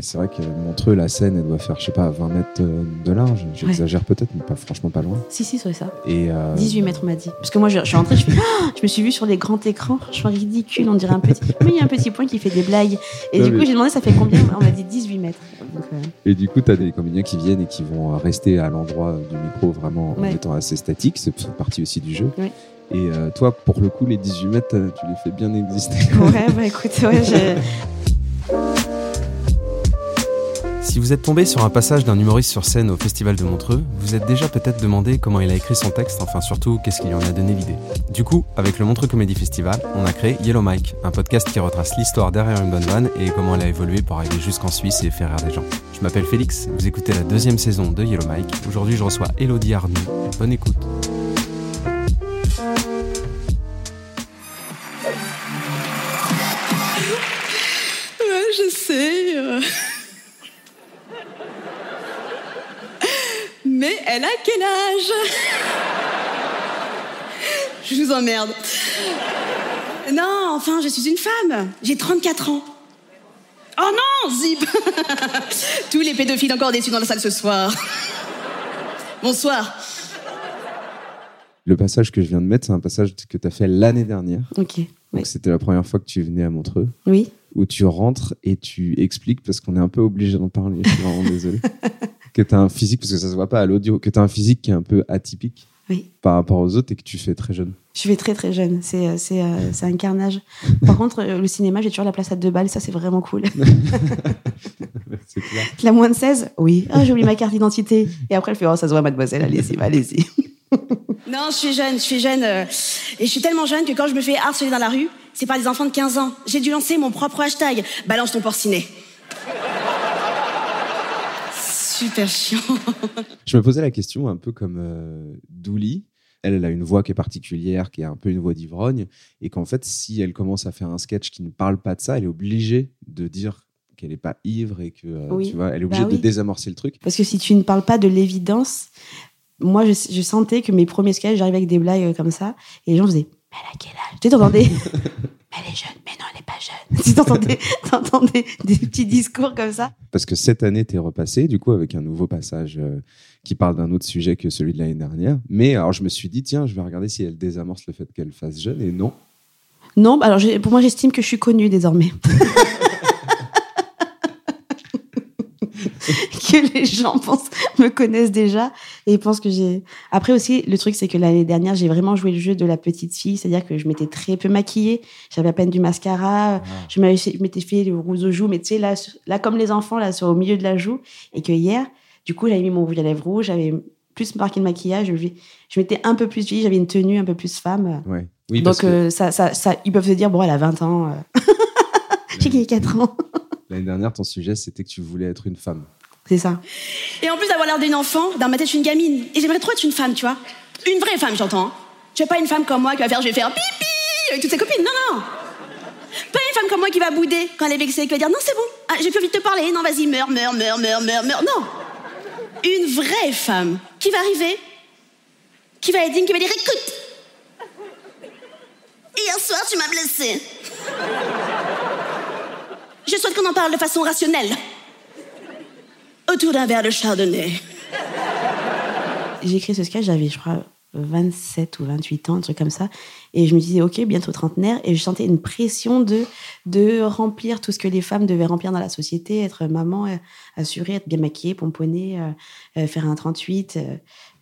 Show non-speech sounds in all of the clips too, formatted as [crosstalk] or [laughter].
C'est vrai que Montreux, la Seine, elle doit faire, je sais pas, 20 mètres euh, de large. J'exagère peut-être, mais pas franchement pas loin. Si, si, c'est ça. Et euh, 18 mètres, on m'a dit. Parce que moi, je, je suis rentrée, je, fais, Ah je me suis vue sur les grands écrans. Je suis ridicule, on dirait un petit. Mais il y a un petit point qui fait des blagues. Et Non, du coup, j'ai demandé, ça fait combien? On m'a dit 18 mètres. Donc, euh, Et du coup, tu as des comédiens qui viennent et qui vont rester à l'endroit du micro vraiment en étant assez statique. C'est partie aussi du jeu. Et euh, toi, pour le coup, les 18 mètres, tu les fais bien exister. ouais, bah écoute, ouais, j'ai- Si vous êtes tombé sur un passage d'un humoriste sur scène au Festival de Montreux, vous êtes déjà peut-être demandé comment il a écrit son texte, enfin surtout qu'est-ce qui lui en a donné l'idée. Du coup, avec le Montreux Comedy Festival, on a créé Yellow Mike, un podcast qui retrace l'histoire derrière une bonne vanne et comment elle a évolué pour arriver jusqu'en Suisse et faire rire des gens. Je m'appelle Félix, vous écoutez la deuxième saison de Yellow Mike. Aujourd'hui, je reçois Elodie Arnoux. Bonne écoute. Elle a quel âge? Je vous emmerde. Non, enfin, je suis une femme. J'ai 34 ans. Oh non, zip [laughs] Tous les pédophiles encore déçus dans la salle ce soir. Bonsoir. Le passage que je viens de mettre, c'est un passage que tu as fait l'année dernière. Ok. Oui. Donc, c'était la première fois que tu venais à Montreux, Oui. Où tu rentres et tu expliques, parce qu'on est un peu obligé d'en parler, je suis vraiment [laughs] désolé, que tu as un physique, parce que ça se voit pas à l'audio, que tu as un physique qui est un peu atypique Oui. par rapport aux autres et que tu fais très jeune. Je vais très très jeune. C'est euh, c'est euh, c'est un carnage. Par contre, euh, le cinéma, j'ai toujours la place à deux balles. Ça, c'est vraiment cool. [laughs] [laughs] c'est clair. La moins de 16 Oui. Ah, j'ai oublié ma carte d'identité. Et après, elle fait Oh, ça se voit, mademoiselle. Allez-y, allez-y. Non, je suis jeune, je suis jeune. euh, et je suis tellement jeune que quand je me fais harceler dans la rue, c'est par des enfants de 15 ans. J'ai dû lancer mon propre hashtag. Balance ton porcinet. Super chiant. [laughs] Je me posais la question un peu comme euh, Douli. Elle, elle a une voix qui est particulière, qui est un peu une voix d'ivrogne, et qu'en fait, si elle commence à faire un sketch qui ne parle pas de ça, elle est obligée de dire qu'elle n'est pas ivre et que euh, Oui. tu vois, elle est obligée Bah de oui. désamorcer le truc. Parce que si tu ne parles pas de l'évidence, moi, je, je sentais que mes premiers sketchs, j'arrivais avec des blagues comme ça, et les gens faisaient elle a quel âge? Tu t'entendais? [laughs] Elle est jeune, mais non, elle n'est pas jeune. [laughs] tu t'entendais, t'entendais des petits discours comme ça? Parce que cette année, tu es repassé, du coup, avec un nouveau passage euh, qui parle d'un autre sujet que celui de l'année dernière. Mais alors, je me suis dit, tiens, je vais regarder si elle désamorce le fait qu'elle fasse jeune, et non. Non, bah alors pour moi, j'estime que je suis connue désormais. [laughs] que [laughs] les gens pensent, me connaissent déjà et pensent que j'ai. Après aussi, le truc, c'est que l'année dernière, j'ai vraiment joué le jeu de la petite fille, c'est-à-dire que je m'étais très peu maquillée, j'avais à peine du mascara, je m'avais- je m'étais fait le rouge aux joues, mais tu sais, là, là, comme les enfants, là, sur au milieu de la joue, et que hier, du coup, j'avais mis mon rouge à lèvres rouge, j'avais plus marqué le maquillage, je, je m'étais un peu plus fille, j'avais une tenue un peu plus femme. Ouais. Oui, parce Donc, que euh, ça, ça, ça, ils peuvent se dire, bon, elle a 20 ans. euh. [laughs] J'ai gagné 4 ans. l'année dernière, ton sujet, c'était que tu voulais être une femme. C'est ça. Et en plus d'avoir l'air d'une enfant, dans ma tête, je suis une gamine. Et j'aimerais trop être une femme, tu vois. Une vraie femme, j'entends. hein. Tu veux pas une femme comme moi qui va faire, je vais faire pipi avec toutes ses copines. Non, non. Pas une femme comme moi qui va bouder quand elle est vexée, qui va dire non, c'est bon, ah, j'ai plus envie de te parler. Non, vas-y, meurs, meurs, meurs, meurs, meurs, meurs. Non. Une vraie femme qui va arriver, qui va être digne, qui va dire écoute. Hier soir, tu m'as blessée. Je souhaite qu'on en parle de façon rationnelle. Autour d'un verre de chardonnay. J'ai écrit ce sketch, j'avais, je crois, 27 ou 28 ans, un truc comme ça. Et je me disais, OK, bientôt trentenaire. Et je sentais une pression de, de remplir tout ce que les femmes devaient remplir dans la société, être maman, euh, assurée, être bien maquillée, pomponnée, euh, euh, faire un 38,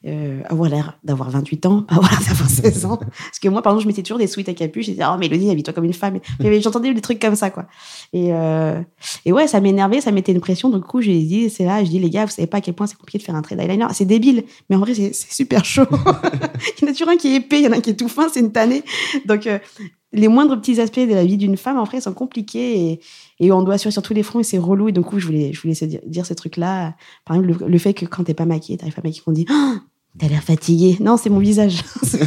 euh, avoir l'air d'avoir 28 ans, pas avoir l'air d'avoir 16 ans. Parce que moi, par exemple, je mettais toujours des sweats à capuche. Je disais, oh, Mélodie, habille-toi comme une femme. [laughs] J'entendais des trucs comme ça, quoi. Et, euh, et ouais, ça m'énervait, ça mettait une pression. Du coup, j'ai dit, c'est là, je dis, les gars, vous savez pas à quel point c'est compliqué de faire un trait d'eyeliner. C'est débile, mais en vrai, c'est super chaud. [laughs] [laughs] il y en a toujours un qui est épais, il y en a un qui est tout fin, c'est une tannée. Donc, euh, les moindres petits aspects de la vie d'une femme, en vrai, sont compliqués et, et on doit assurer sur tous les fronts et c'est relou. Et du coup, je voulais, je voulais dire, dire ce truc-là. Par exemple, le, le, fait que quand t'es pas maquillée, t'arrives pas maquillée, qu'on dit, oh, T'as l'air fatigué. Non, c'est mon visage. [laughs]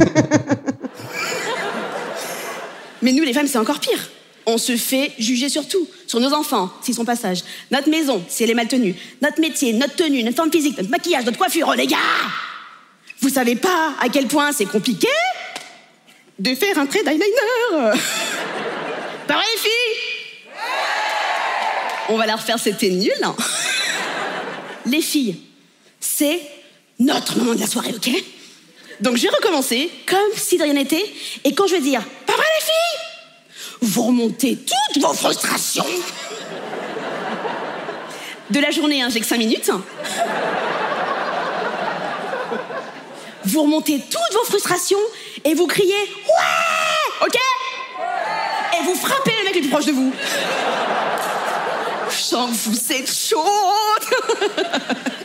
Mais nous, les femmes, c'est encore pire. On se fait juger sur tout. Sur nos enfants, s'ils sont passage. Notre maison, si elle est mal tenue. Notre métier, notre tenue, notre forme physique, notre maquillage, notre coiffure. Oh, les gars Vous savez pas à quel point c'est compliqué de faire un trait d'eyeliner [laughs] Pas vrai, les filles On va la refaire, c'était nul. Hein [laughs] les filles, c'est notre moment de la soirée, ok? Donc je vais recommencer comme si de rien n'était. Et quand je vais dire Pas vrai les filles Vous remontez toutes vos frustrations. De la journée, hein, j'ai que 5 minutes. Vous remontez toutes vos frustrations et vous criez Ouais Ok? Et vous frappez le mec le plus proche de vous. Je sens que vous êtes chaude.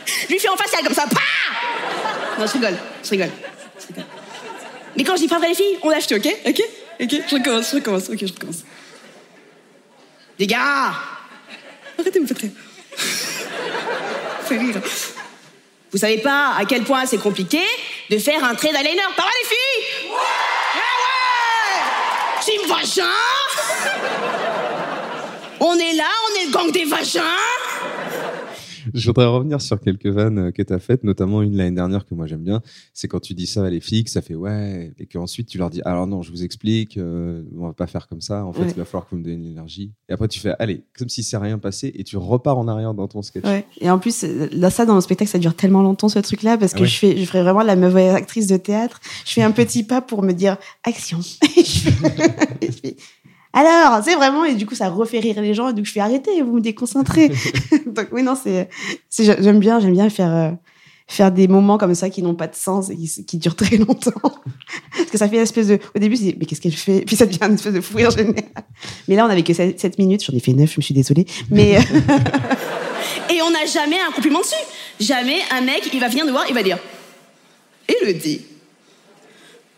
Je lui fais en facial comme ça. Pah non, je rigole, je rigole. Mais quand je dis pas vrai les filles, on lâche tout, ok Ok Ok Je recommence, je recommence, ok, je recommence. Les gars Arrêtez de me faire rire. [laughs] Rire. Vous savez pas à quel point c'est compliqué de faire un trait d'eyeliner. Pas vrai les filles Ouais ouais Team vagin On est là, on est le gang des vagins je voudrais revenir sur quelques vannes que tu as faites, notamment une l'année dernière que moi j'aime bien. C'est quand tu dis ça à les filles, que ça fait ouais, et qu'ensuite tu leur dis alors non, je vous explique, euh, on va pas faire comme ça. En fait, ouais. il va falloir que vous me donniez l'énergie. Et après, tu fais allez, comme si c'est rien passé, et tu repars en arrière dans ton sketch. Ouais. Et en plus, là, ça dans le spectacle, ça dure tellement longtemps ce truc-là parce que ah ouais. je fais, je ferais vraiment la mauvaise actrice de théâtre. Je fais un petit pas pour me dire action. [laughs] je fais, [laughs] alors, c'est vraiment, et du coup, ça refait rire les gens, et donc je fais arrêter, vous me déconcentrez. [laughs] [laughs] donc, oui, non, c'est, j'aime bien, j'aime bien faire, euh, faire des moments comme ça qui n'ont pas de sens et qui, qui, durent très longtemps. [laughs] Parce que ça fait une espèce de, au début, c'est, mais qu'est-ce qu'elle fait? Puis ça devient une espèce de fou rire général. Mais là, on avait que 7 minutes, j'en ai fait 9, je me suis désolée. Mais, euh, et on n'a jamais un compliment dessus. Jamais un mec, il va venir nous voir, il va dire, Elodie,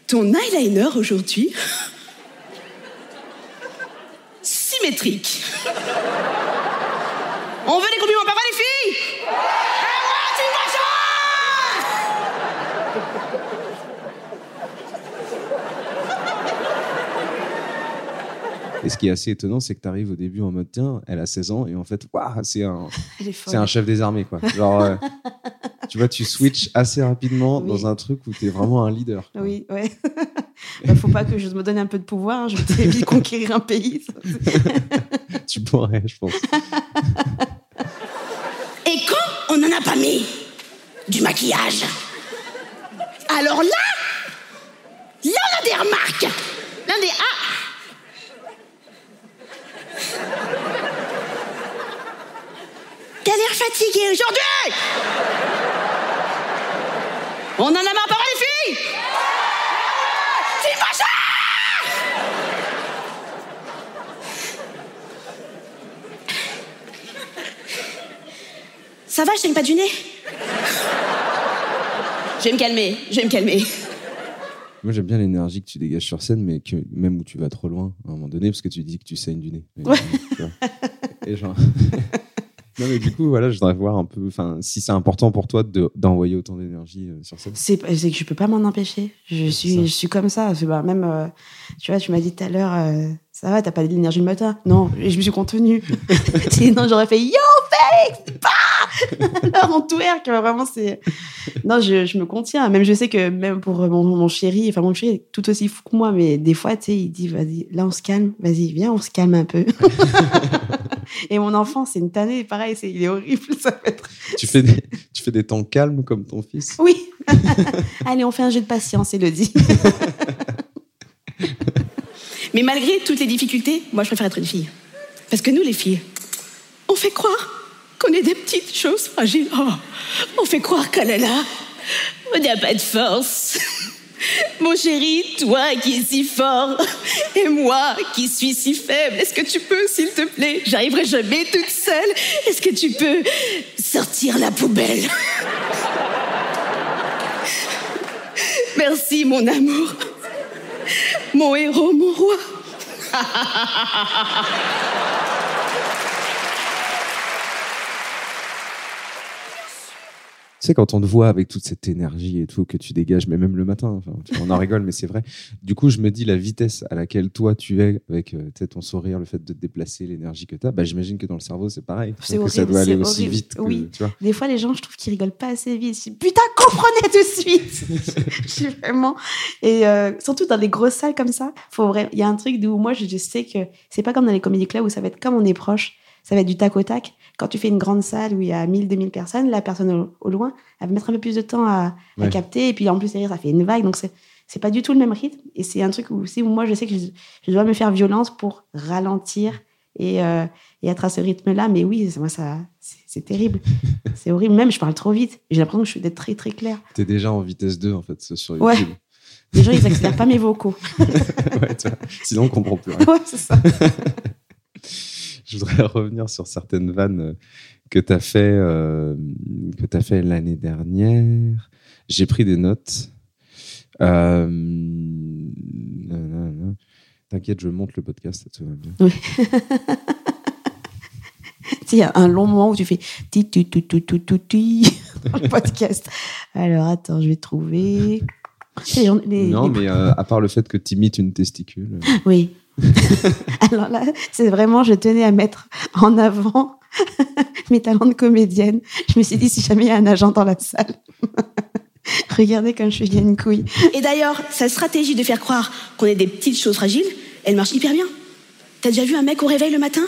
ton eyeliner aujourd'hui, On veut des compliments, vrai les filles Et moi, Et ce qui est assez étonnant, c'est que tu arrives au début en mode tiens, elle a 16 ans et en fait, waouh, c'est un, [laughs] c'est un chef des armées quoi. Genre, euh, tu vois, tu switches assez rapidement oui. dans un truc où tu es vraiment un leader. Quoi. Oui, ouais. [laughs] bah, faut pas que je me donne un peu de pouvoir. Hein. Je vais très vite conquérir un pays. [laughs] tu pourrais, je pense. Et quand on n'en a pas mis du maquillage, alors là, là on a des remarques. Là on est ah. T'as l'air fatigué aujourd'hui! On en a marre, pas les filles! C'est machin Ça va, je saigne pas du nez? Je vais me calmer, je vais me calmer. Moi, j'aime bien l'énergie que tu dégages sur scène, mais que même où tu vas trop loin, à un moment donné, parce que tu dis que tu saignes du nez. Ouais. Et genre... [laughs] Non, mais du coup, voilà, je voudrais voir un peu, enfin, si c'est important pour toi de, d'envoyer autant d'énergie euh, sur scène. C'est, que je peux pas m'en empêcher. Je suis, je suis comme ça. Bah, même, euh, tu vois, tu m'as dit tout à l'heure, euh, ça va, t'as pas de l'énergie le matin. Non, et je me suis contenue. [laughs] [laughs] Sinon, j'aurais fait Yo, Félix, pas Alors, on twerk, vraiment, c'est. [laughs] Non, je, je me contiens. Même, je sais que même pour mon, mon chéri, enfin, mon chéri est tout aussi fou que moi, mais des fois, tu sais, il dit Vas-y, là, on se calme, vas-y, viens, on se calme un peu. [laughs] Et mon enfant, c'est une tannée, pareil, c'est, il est horrible. Ça va être... tu, fais des, tu fais des temps calmes comme ton fils? Oui, [laughs] Allez, on fait un jeu de patience, Elodie. Mais malgré toutes les difficultés, moi je préfère être une fille. Parce que nous, les filles, on fait croire qu'on est des petites choses fragiles. Oh, on fait croire qu'elle est là. On n'a pas de force. Mon chéri, toi qui es si fort, et moi qui suis si faible, est-ce que tu peux, s'il te plaît, j'arriverai jamais toute seule, est-ce que tu peux sortir la poubelle? Merci, mon amour. Mon héros, mon roi. [laughs] sais, quand on te voit avec toute cette énergie et tout que tu dégages, mais même le matin, enfin, tu- on en rigole, mais c'est vrai. Du coup, je me dis la vitesse à laquelle toi tu es avec euh, tu ton sourire, le fait de te déplacer, l'énergie que tu as, bah, j'imagine que dans le cerveau, c'est pareil. C'est que ça doit aller aussi vite. Que, Oui. Tu vois. Des fois, les gens, je trouve qu'ils rigolent pas assez vite. Je dis, putain, comprenez tout de suite. [laughs] je suis vraiment. Et euh, surtout dans les grosses salles comme ça. Il y a un truc où moi, je, je sais que c'est pas comme dans les comédies clubs où ça va être comme on est proche. Ça va être du tac au tac. Quand tu fais une grande salle où il y a 1000, 2000 personnes, la personne au, au loin, elle va mettre un peu plus de temps à, à Ouais. capter. Et puis en plus, ça fait une vague. Donc c'est c'est pas du tout le même rythme. Et c'est un truc où, aussi, où moi, je sais que je, je dois me faire violence pour ralentir et, euh, et être à ce rythme-là. Mais oui, moi, ça, c'est terrible. [laughs] c'est horrible. Même, je parle trop vite. J'ai l'impression que je suis d'être très, très claire. Tu es déjà en vitesse 2 en fait sur Ouais. YouTube. Les gens, ils accélèrent pas mes vocaux. Ouais, tu vois. Sinon, on comprend plus rien. [laughs] ouais, c'est ça. [laughs] [laughs] Je voudrais revenir sur certaines vannes euh, que tu as fait, euh, que fait l'année dernière. J'ai pris des notes. Euh. T'inquiète, je monte le podcast, tout va bien. [laughs] Il y a un long moment où tu fais ti tu tu tu tu tu tu [laughs] dans le podcast. Alors, attends, je vais trouver. Les non, les- mais euh, à part le fait que tu imites une testicule. Oui. [laughs] Alors là, c'est vraiment, je tenais à mettre en avant [laughs] mes talents de comédienne. Je me suis dit, si jamais il y a un agent dans la salle, [laughs] regardez comme je suis une couille. Et d'ailleurs, sa stratégie de faire croire qu'on est des petites choses fragiles, elle marche hyper bien. T'as déjà vu un mec au réveil le matin?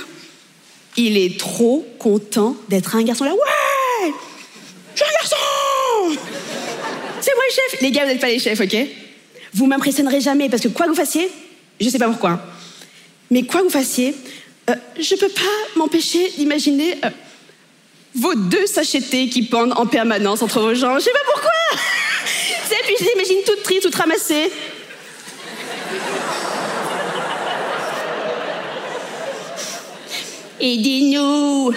Il est trop content d'être un garçon là. Ouais Je suis un garçon C'est moi le chef Les gars, vous n'êtes pas les chefs, ok? Vous m'impressionnerez jamais parce que quoi que vous fassiez, je sais pas pourquoi, mais quoi que vous fassiez, euh, je peux pas m'empêcher d'imaginer euh, vos deux sachets de qui pendent en permanence entre vos jambes. Je sais pas pourquoi [laughs] sais, puis je l'imagine toute triste, toute ramassée. Aidez-nous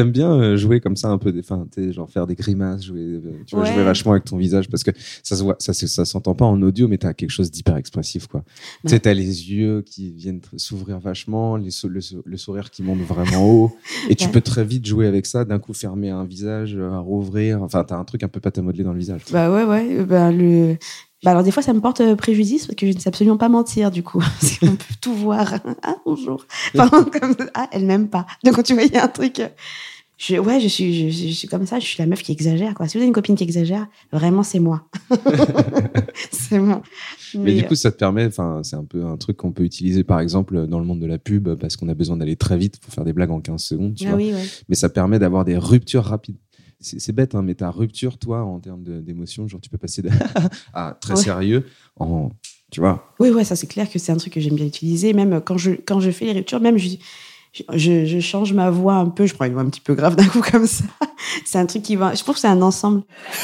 T'aimes bien euh, jouer comme ça un peu, des, enfin, tu sais, genre faire des grimaces, jouer, euh, tu vois, Ouais. jouer vachement avec ton visage parce que ça se voit, ça, ça s'entend pas en audio, mais t'as quelque chose d'hyper expressif, quoi. Tu sais, t'as les yeux qui viennent s'ouvrir vachement, les sou- le, sou- le sourire qui monte vraiment haut, et tu Ouais. peux très vite jouer avec ça, d'un coup fermer un visage, euh, à rouvrir, enfin, t'as un truc un peu pâte à modeler dans le visage. Bah ouais, ouais. euh, Bah, le... bah alors des fois, ça me porte euh, préjudice parce que je ne sais absolument pas mentir du coup. [laughs] Parce qu'on peut tout voir. [laughs] Ah, bonjour. Enfin, [laughs] comme... Ah, elle m'aime pas. Donc tu vois, il y a un truc... euh, Je, ouais, je suis, je, suis comme ça, je suis la meuf qui exagère. Quoi. Si vous avez une copine qui exagère, vraiment, c'est moi. c'est moi. Mais, du euh, coup, ça te permet, enfin, c'est un peu un truc qu'on peut utiliser, par exemple, dans le monde de la pub, parce qu'on a besoin d'aller très vite pour faire des blagues en 15 secondes, tu ah vois. oui, ouais. mais ça permet d'avoir des ruptures rapides. C'est c'est bête, hein, mais ta rupture, toi, en termes de- d'émotion, genre tu peux passer de [laughs] à très Ouais. sérieux en, tu vois, Oui, ouais, ça c'est clair que c'est un truc que j'aime bien utiliser. Même quand je, quand je fais les ruptures, même je, je, je change ma voix un peu, je prends une voix un petit peu grave d'un coup comme ça. [laughs] C'est un truc qui va. Je trouve que c'est un ensemble. Tu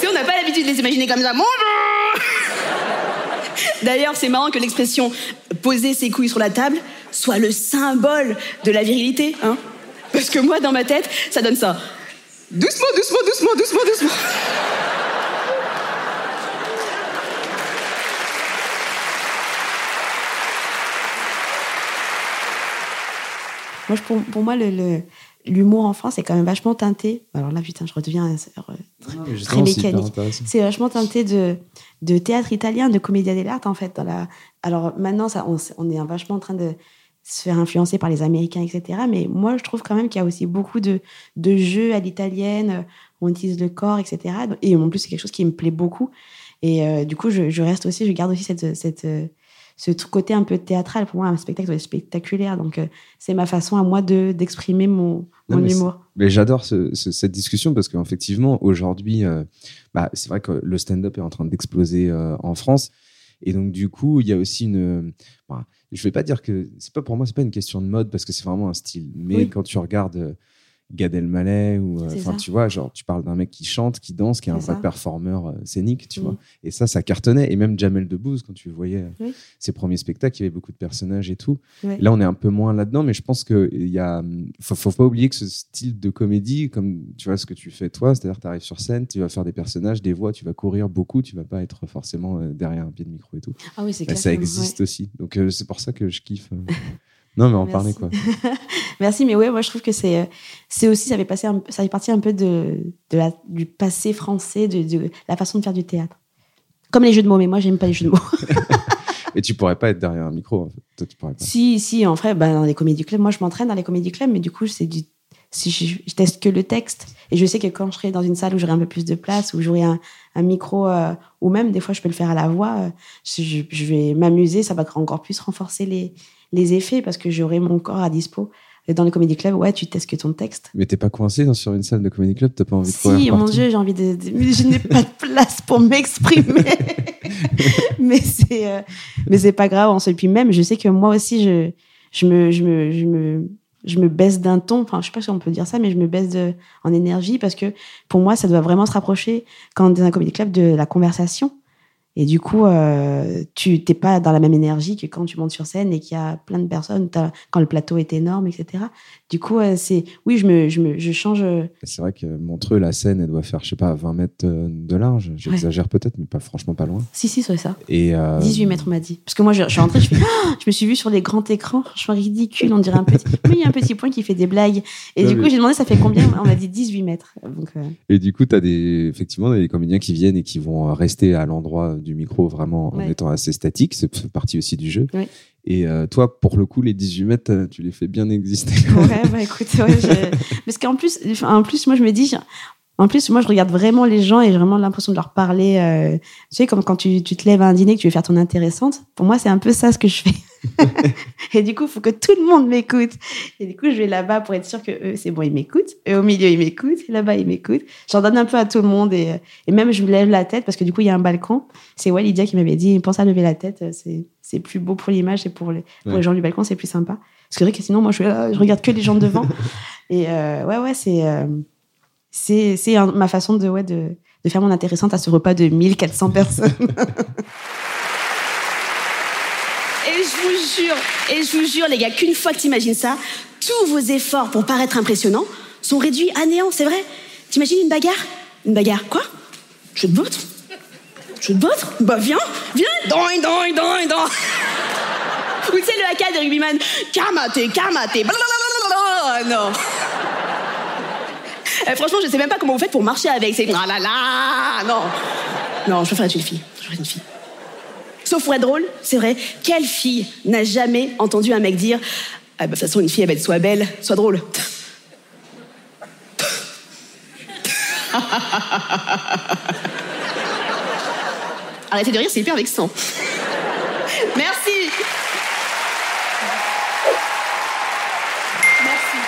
sais, on n'a pas l'habitude de les imaginer comme ça. D'ailleurs, c'est marrant que l'expression poser ses couilles sur la table soit le symbole de la virilité. Hein Parce que moi, dans ma tête, ça donne ça. Doucement, doucement, doucement, doucement, doucement. Moi, pour, pour moi, le, le- l'humour en France est quand même vachement teinté. Alors là, putain, je redeviens euh, très, mécanique. C'est vachement teinté de, de théâtre italien, de commedia dell'arte, en fait. Dans la... Alors maintenant, ça, on, on est vachement en train de se faire influencer par les Américains, etc. Mais moi, je trouve quand même qu'il y a aussi beaucoup de, de jeux à l'italienne, euh, où on utilise le corps, etc. Et en plus, c'est quelque chose qui me plaît beaucoup. Et euh, du coup, je, je reste aussi, je garde aussi cette, cette, euh, ce côté un peu théâtral. Pour moi, un spectacle doit être spectaculaire. Donc, euh, c'est ma façon à moi de d'exprimer mon, Non, mon mais humour. Mais j'adore ce- ce- cette discussion parce qu'effectivement, aujourd'hui, euh, bah, c'est vrai que le stand-up est en train d'exploser en France. Et donc, du coup, il y a aussi une. bah, je vais pas dire que. c'est pas Pour moi, c'est pas une question de mode parce que c'est vraiment un style. Mais Oui. quand tu regardes euh, Gad Elmaleh ou. euh, Enfin, tu vois, genre, tu parles d'un mec qui chante, qui danse, qui est un vrai performeur euh, scénique, tu Mm. vois. Et ça, ça cartonnait. Et même Jamel Debbouze, quand tu voyais euh, Oui. ses premiers spectacles, il y avait beaucoup de personnages et tout. Là, on est un peu moins là-dedans, mais je pense qu'il y a. Faut, faut pas oublier que ce style de comédie, comme tu vois ce que tu fais toi, c'est-à-dire tu arrives sur scène, tu vas faire des personnages, des voix, tu vas courir beaucoup, tu vas pas être forcément derrière un pied de micro et tout. Ah oui, c'est Bah, ça que- existe ouais. aussi. Donc euh, c'est pour ça que je kiffe. euh. Non, mais en Merci. parler quoi. [laughs] Merci, mais ouais, moi je trouve que c'est, euh, c'est aussi, ça fait, passer un- ça fait partie un peu de, de la, du passé français, de, de la façon de faire du théâtre. Comme les jeux de mots, mais moi j'aime pas les jeux de mots. [laughs] Et tu pourrais pas être derrière un micro. En fait. Toi, tu pourrais pas. si, si, en vrai, bah, dans les comédies clubs, moi je m'entraîne dans les comédies clubs, mais du coup, c'est du. Si je, je teste que le texte, et je sais que quand je serai dans une salle où j'aurai un peu plus de place, où j'aurai un, un micro, euh, ou même des fois je peux le faire à la voix, euh, je, je vais m'amuser, ça va encore plus renforcer les, les effets parce que j'aurai mon corps à dispo. Et dans les comédies clubs, ouais, tu testes que ton texte. Mais t'es pas coincé dans- sur une salle de comédie club, t'as pas envie de courir Si, mon partout Dieu, j'ai envie de. de- mais je n'ai pas de place pour m'exprimer. [laughs] mais c'est, euh, mais c'est pas grave. En fait. Puis même, je sais que moi aussi, je, je me, je me, je me, je me baisse d'un ton. Enfin, je sais pas si on peut dire ça, mais je me baisse de, en énergie parce que pour moi, ça doit vraiment se rapprocher quand dans un comédie club de la conversation. Et du coup, euh, tu t'es pas dans la même énergie que quand tu montes sur scène et qu'il y a plein de personnes, quand le plateau est énorme, etc. Du coup, euh, c'est, oui, je me, je me, je change. euh, C'est vrai que Montreux, la scène, elle doit faire, je sais pas, 20 mètres de large. J'exagère peut-être, mais pas franchement pas loin. Si, si, c'est ça. Et, euh, 18 mètres, on m'a dit. Parce que moi, je, je suis rentrée, je, fais, [gasps] je me suis vue sur les grands écrans, franchement ridicule, on dirait un petit. Mais il y a un petit point qui fait des blagues. Et Non, du mais- coup, j'ai demandé ça fait combien? On m'a dit 18 mètres. Donc, Et du coup, tu as des, effectivement des comédiens qui viennent et qui vont rester à l'endroit du micro vraiment en étant assez statique. C'est partie aussi du jeu. Et euh, toi, pour le coup, les 18 mètres, euh, tu les fais bien exister. ouais, bah écoute, ouais, je- [laughs] parce qu'en plus, en plus, moi, je me dis. En plus, moi, je regarde vraiment les gens et j'ai vraiment l'impression de leur parler. euh, tu sais, comme quand tu, tu te lèves à un dîner que tu veux faire ton intéressante. Pour moi, c'est un peu ça ce que je fais. [laughs] et du coup, il faut que tout le monde m'écoute. Et du coup, je vais là-bas pour être sûr que eux, c'est bon, ils m'écoutent. Eux, au milieu, ils m'écoutent. Et Là-bas, ils m'écoutent. J'en donne un peu à tout le monde. Et, et même, je me lève la tête parce que du coup, il y a un balcon. C'est ouais, Lydia qui m'avait dit, pense à lever la tête. C'est, c'est plus beau pour l'image et pour les, pour Ouais. les gens du balcon, c'est plus sympa. Parce que c'est vrai que sinon, moi, je, euh, je regarde que les gens devant. [laughs] et euh, ouais, ouais, c'est, euh, c'est, ma façon de, de, de faire mon intéressante à ce repas de 1400 personnes. [laughs] Et je vous jure, et je vous jure, les gars, qu'une fois que t'imagines ça, tous vos efforts pour paraître impressionnants sont réduits à néant, c'est vrai? T'imagines une bagarre? Une bagarre, quoi? Je te battre Je te battre Bah viens, viens doing, doing Ou tu sais, le haka des rugbyman Kamate, kamate blablabla, Non Eh, Franchement, je sais même pas comment vous faites pour marcher avec. C'est ah là là Non Non, je préfère être une fille. Je préfère une fille. Sauf pour être drôle, c'est vrai, quelle fille n'a jamais entendu un mec dire Ah bah, de toute façon, une fille, elle va être soit belle, soit drôle [laughs] Arrêtez de rire, c'est hyper vexant. Merci Merci.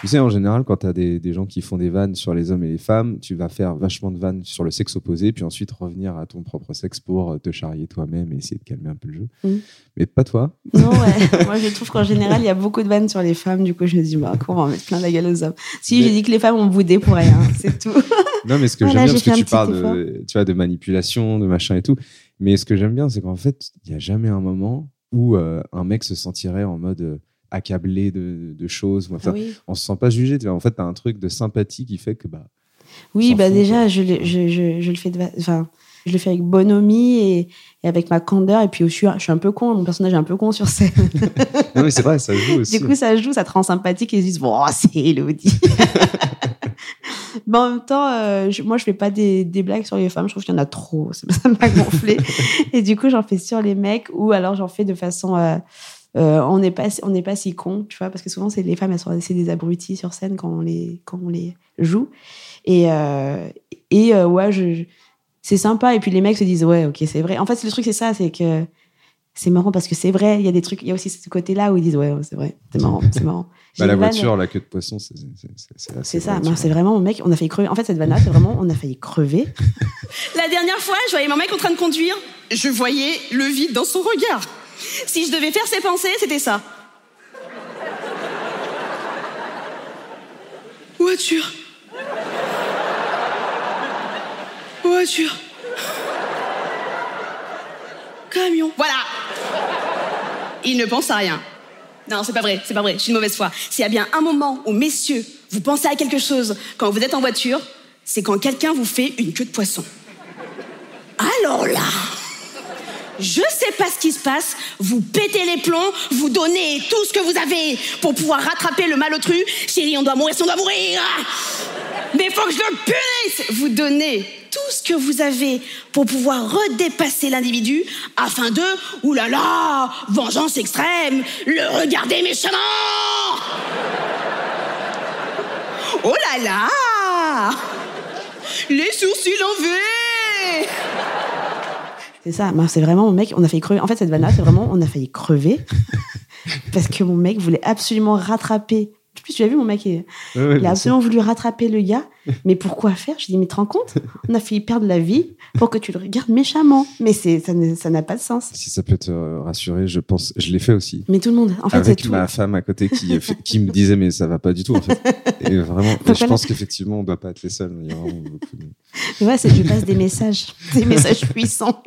Tu sais, en général, quand tu as des, des gens qui font des vannes sur les hommes et les femmes, tu vas faire vachement de vannes sur le sexe opposé, puis ensuite revenir à ton propre sexe pour euh, te charrier toi-même et essayer de calmer un peu le jeu. Mhm. Mais pas toi. Non, ouais. [laughs] Moi, je trouve qu'en général, il y a beaucoup de vannes sur les femmes. Du coup, je me dis, bah, on va mettre plein la gueule aux hommes Si, Mais- j'ai dit que les femmes ont boudé pour rien, c'est tout. [laughs] Non, mais ce que Voilà, j'aime bien, parce que tu parles effort. de, tu vois, de manipulation, de machin et tout. Mais ce que j'aime bien, c'est qu'en fait, il n'y a jamais un moment où euh, un mec se sentirait en mode euh, accablé de, de choses. enfin, oui. On se sent pas jugé. En fait, tu as un truc de sympathie qui fait que bah, Oui, bah fout, déjà, je, le- je, je, je le fais de, enfin, je le fais avec bonhomie et, et avec ma candeur. Et puis, je suis, je suis un peu con. Mon personnage est un peu con sur scène. [laughs] non mais c'est vrai, ça joue aussi. Du coup, ça joue, ça te rend sympathique et ils se disent, bon, oh, c'est Elodie. [laughs] Mais en même temps, euh, je- moi, je fais pas des, des blagues sur les femmes. Je trouve qu'il y en a trop. Ça ça m'a gonflé. [laughs] et du coup, j'en fais sur les mecs ou alors j'en fais de façon. euh, euh, on n'est pas, on n'est pas si con, tu vois, parce que souvent, c'est les femmes, elles sont c'est des abrutis sur scène quand on les, quand on les joue. Et, euh, et euh, ouais, je, je- c'est sympa. Et puis les mecs se disent, ouais, ok, c'est vrai. En fait, le truc, c'est ça, c'est que c'est marrant parce que c'est vrai, il y a des trucs, il y a aussi ce côté-là où ils disent ouais, ouais, c'est vrai, c'est marrant, c'est marrant. [laughs] Bah, la vanne- voiture, la queue de poisson, c'est c'est- assez ça, vrai, ben, c'est vraiment mon mec, on a failli crever. En fait, cette vanne-là, c'est vraiment, on a failli crever. [laughs] La dernière fois, je voyais mon mec en train de conduire. Je voyais le vide dans son regard. Si je devais faire ses pensées, c'était ça. Voiture. Voiture. Camion. Voilà. Il ne pense à rien. Non, c'est pas vrai, c'est pas vrai, je suis une mauvaise foi. S'il y a bien un moment où, messieurs, vous pensez à quelque chose quand vous êtes en voiture, c'est quand quelqu'un vous fait une queue de poisson. Alors là, je sais pas ce qui se passe, vous pétez les plombs, vous donnez tout ce que vous avez pour pouvoir rattraper le malotru. Chérie, on doit mourir si on doit mourir. Mais faut que je le punisse. Vous donnez tout ce que vous avez pour pouvoir redépasser l'individu afin de, oulala, vengeance extrême, le regarder méchamment. Oh là là. Les sourcils en V C'est ça, c'est vraiment mon mec, on a failli crever. En fait, cette vanne-là, c'est vraiment, on a failli crever. [laughs] parce que mon mec voulait absolument rattraper. En plus, tu l'as vu, mon mec, il, Ouais, ouais, il a absolument voulu rattraper le gars. Mais pourquoi faire? Je dis, mais te rends compte? On a failli perdre la vie pour que tu le regardes méchamment. Mais c'est, ça ne- n'a pas de sens. Si ça peut te rassurer, je pense, je l'ai fait aussi. Mais tout le monde, en fait, avec tout. ma femme à côté qui, [laughs] qui me disait mais ça va pas du tout en fait. Et [laughs] vraiment, et je pense qu'effectivement on doit pas être les seuls. Il y a vraiment beaucoup de... Mais ouais, c'est, je lui passe des messages, des messages [laughs] puissants.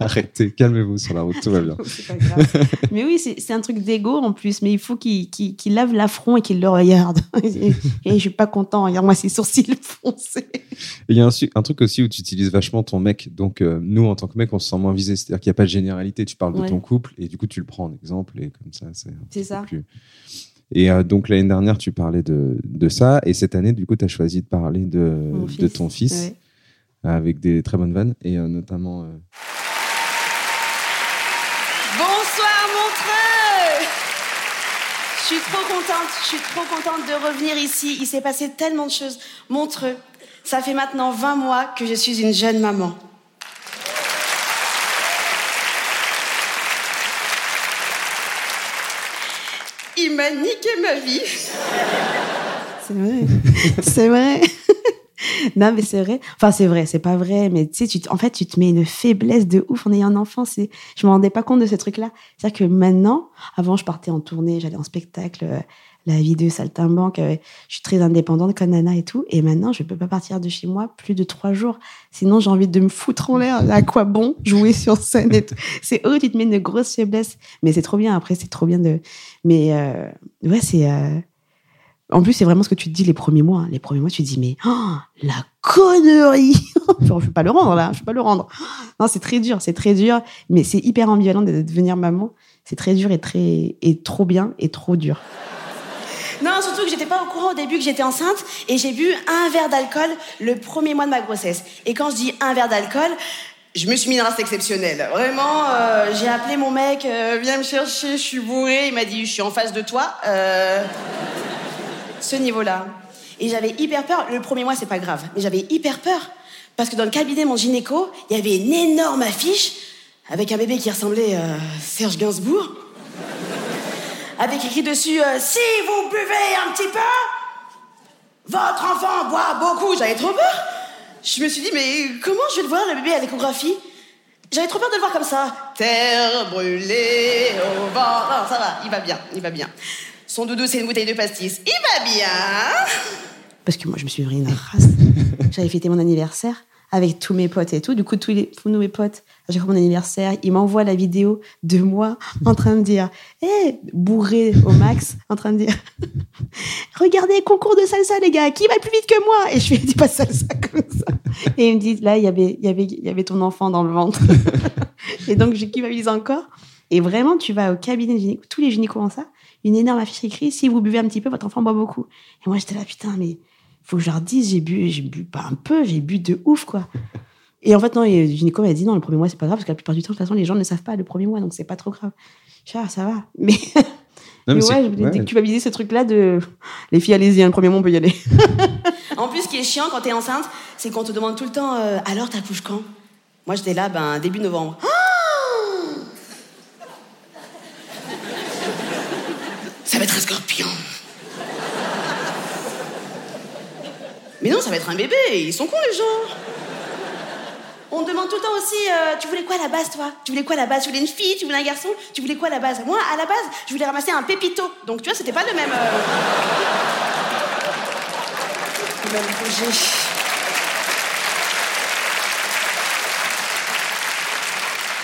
Arrêtez, calmez-vous sur la route, tout va bien. C'est pas grave. mais oui, c'est, un truc d'ego en plus. Mais il faut qu'il, lave l'affront et qu'il le regarde. et, et je suis pas content. Regarde-moi ses sourcils Il y a un, truc aussi où tu utilises vachement ton mec. Donc euh, nous en tant que mec, on se sent moins visé. C'est-à-dire qu'il n'y a pas de généralité. Tu parles de ton couple et du coup tu le prends en exemple et comme ça c'est. C'est ça. plus- Et euh, donc l'année dernière tu parlais de, de ça et cette année du coup tu as choisi de parler de, ton fils Ouais. avec des très bonnes vannes et euh, notamment. euh, Bonsoir Montreux Je suis trop contente, je suis trop contente de revenir ici. Il s'est passé tellement de choses. Montreux, ça fait maintenant 20 mois que je suis une jeune maman. Il m'a niqué ma vie. C'est vrai. [laughs] c'est vrai. [laughs] [laughs] non, mais c'est vrai. Enfin, c'est vrai, c'est pas vrai. Mais tu sais, tu en fait, tu te mets une faiblesse de ouf en ayant un enfant. C'est, je me rendais pas compte de ce truc-là. C'est-à-dire que maintenant, avant, je partais en tournée, j'allais en spectacle, euh, la vie de saltimbanque. euh, je suis très indépendante comme Nana et tout. Et maintenant, je peux pas partir de chez moi plus de trois jours. Sinon, j'ai envie de me foutre en l'air. À quoi bon jouer sur scène et tout? [laughs] C'est eux, tu te mets une grosse faiblesse. Mais c'est trop bien. Après, c'est trop bien de. Mais euh, ouais, c'est. En plus, c'est vraiment ce que tu te dis les premiers mois. hein. Les premiers mois, tu te dis, mais oh, la connerie [laughs] Je ne vais pas le rendre, là. Je ne vais pas le rendre. Non, c'est très dur, c'est très dur. Mais c'est hyper ambivalent de devenir maman. C'est très dur et, très, et trop bien et trop dur. Non, surtout que j'étais pas au courant au début que j'étais enceinte et j'ai bu un verre d'alcool le premier mois de ma grossesse. Et quand je dis un verre d'alcool, je me suis mis dans un exceptionnel. Vraiment, euh, j'ai appelé mon mec, euh, viens me chercher, je suis bourré. Il m'a dit, je suis en face de toi. Euh, ce niveau-là. Et j'avais hyper peur. Le premier mois, c'est pas grave, mais j'avais hyper peur parce que dans le cabinet mon gynéco, il y avait une énorme affiche avec un bébé qui ressemblait à Serge Gainsbourg avec écrit dessus euh, Si vous buvez un petit peu, votre enfant boit beaucoup. J'avais trop peur. Je me suis dit Mais comment je vais le voir, le bébé à l'échographie J'avais trop peur de le voir comme ça. Terre brûlée au vent. Non, ça va, il va bien, il va bien. Son doudou, c'est une bouteille de pastis. Il va bien. Parce que moi, je me suis pris une race. [laughs] J'avais fêté mon anniversaire avec tous mes potes et tout. Du coup, tous, les, tous nos potes, à chaque fois mon anniversaire, ils m'envoient la vidéo de moi en train de dire, hé, bourré au max, en train de dire, regardez, concours de salsa, les gars, qui va plus vite que moi? Et je fais, dis pas salsa comme ça. Et ils me disent, là, il y avait, il y avait, il y avait ton enfant dans le ventre. [laughs] et donc, je culpabilise encore. Et vraiment, tu vas au cabinet de gynéco, tous les gynécos ont ça, une énorme affiche écrite, si vous buvez un petit peu, votre enfant boit beaucoup. Et moi, j'étais là, putain, mais faut que je leur dise, j'ai bu, j'ai bu pas un peu, j'ai bu de ouf, quoi. Et en fait, non, et le gynéco m'a dit, non, le premier mois, c'est pas grave, parce que la plupart du temps, de toute façon, les gens ne savent pas le premier mois, donc c'est pas trop grave. Je dis, ah, ça va. [laughs] Mais, Non, mais c'est- ouais, je voulais ouais. déculpabiliser ce truc-là de, les filles, allez-y, hein, le premier mois, on peut y aller. [laughs] En plus, ce qui est chiant quand t'es enceinte, c'est qu'on te demande tout le temps euh, Alors, t'accouches quand? Moi, j'étais là, ben, début novembre. Ah ça va être un scorpion. Mais non, ça va être un bébé. Ils sont cons, les gens. On me demande tout le temps aussi, euh, tu voulais quoi à la base, toi? Tu voulais quoi à la base? Tu voulais une fille? Tu voulais un garçon? Tu voulais quoi à la base? Moi, à la base, je voulais ramasser un pépito. Donc, tu vois, c'était pas le même. euh, même.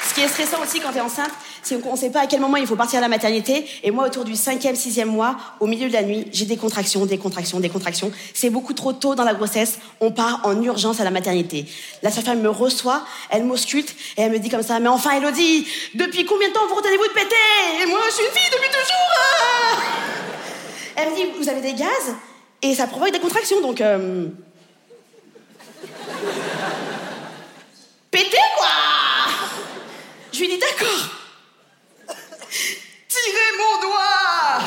Ce qui est stressant aussi quand t'es enceinte, c'est qu'on sait pas à quel moment il faut partir à la maternité. Et moi, autour du cinquième, sixième mois, au milieu de la nuit, j'ai des contractions, des contractions, des contractions. C'est beaucoup trop tôt dans la grossesse. On part en urgence à la maternité. La sage-femme me reçoit, elle m'ausculte et elle me dit comme ça, mais enfin, Elodie, depuis combien de temps vous retenez-vous de péter? Et moi, je suis une fille depuis toujours ah Elle me dit, vous avez des gaz? Et ça provoque des contractions, donc... euh, [laughs] Péter, quoi Je lui dis, d'accord. Tirez mon doigt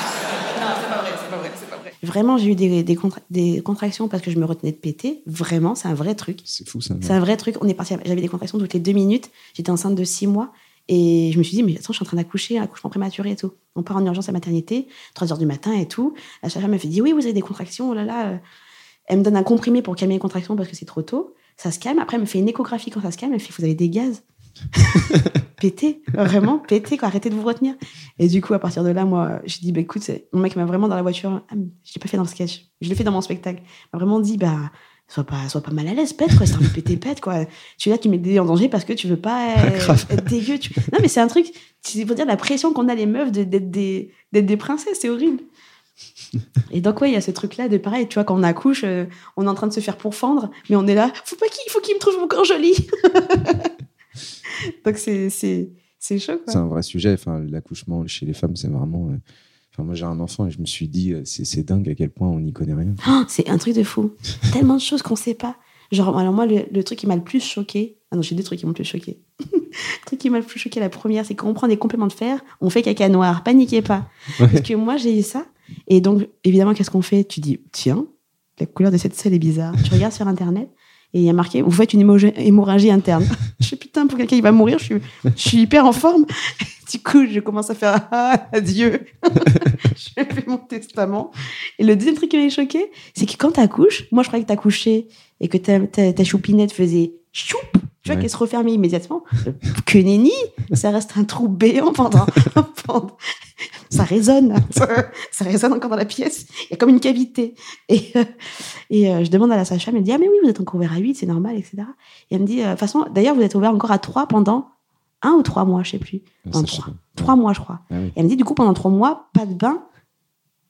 Non, c'est pas vrai, c'est pas vrai, c'est pas vrai. Vraiment, j'ai eu des, des, contra- des contractions parce que je me retenais de péter. Vraiment, c'est un vrai truc. C'est fou ça. C'est un vrai truc. On est parti. J'avais des contractions toutes les deux minutes. J'étais enceinte de six mois. Et je me suis dit, mais attends, je suis en train d'accoucher, un accouchement prématuré et tout. On part en urgence à la maternité, 3 heures du matin et tout. La sage-femme me fait dit, oui, vous avez des contractions, oh là là. Elle me donne un comprimé pour calmer les contractions parce que c'est trop tôt. Ça se calme. Après, elle me fait une échographie quand ça se calme. Elle me fait, vous avez des gaz. [laughs] pétez, vraiment, pétez, quoi. Arrêtez de vous retenir. Et du coup, à partir de là, moi, j'ai dit, bah, écoute, mon mec m'a vraiment dans la voiture, ah, je l'ai pas fait dans le sketch, je l'ai fait dans mon spectacle. Il m'a vraiment dit, bah, sois pas, sois pas mal à l'aise, pète, quoi. C'est un peu péter, pète, quoi. Tu es là, tu mets des en danger parce que tu veux pas Grave. être dégueu. tu- Non, mais c'est un truc, c'est pour dire la pression qu'on a les meufs de- d'être des, des princesses, c'est horrible. Et donc, ouais, il y a ce truc-là de pareil, tu vois, quand on accouche, euh, on est en train de se faire pourfendre, mais on est là, faut pas qu'il faut qu'il me trouve mon corps joli. [laughs] [laughs] donc, c'est, chaud. C'est un vrai sujet. Enfin, l'accouchement chez les femmes, c'est vraiment. euh, Enfin, moi, j'ai un enfant et je me suis dit, euh, c'est dingue à quel point on n'y connaît rien. [gasps] Oh, c'est un truc de fou. [laughs] Tellement de choses qu'on sait pas. Genre, alors moi, le, le truc qui m'a le plus choqué. Ah non, j'ai deux trucs qui m'ont le plus choqué. [laughs] le truc qui m'a le plus choqué, la première, c'est quand on prend des compléments de fer, on fait caca noir. Paniquez pas. Parce que moi, j'ai eu ça. Et donc, évidemment, qu'est-ce qu'on fait? Tu dis, tiens, la couleur de cette selle est bizarre. Tu regardes sur Internet et il y a marqué, vous faites une hémorragie interne. [laughs] je fais putain, pour quelqu'un qui va mourir, je suis, je hyper en forme. [laughs] du coup, je commence à faire, [laughs] ah, adieu. je fais mon testament. Et le deuxième truc qui m'a choqué, c'est que quand t'accouches, moi je croyais que t'accouchais et que ta, ta, ta choupinette faisait choup, tu vois, Ouais. qu'elle se refermait immédiatement. [laughs] Que nenni, ça reste un trou béant pendant. pendant- ça résonne, ça, [laughs] ça résonne encore dans la pièce. Il y a comme une cavité. Et, euh, et euh, je demande à la sage-femme, elle me dit Ah, mais oui, vous êtes encore ouvert à 8, c'est normal, etc. Et elle me dit euh, De toute façon, d'ailleurs, vous êtes ouvert encore à 3 pendant un ou trois mois, je sais plus. Pendant sais trois, mois, je crois. Ah oui. Et elle me dit, du coup, pendant trois mois, pas de bain,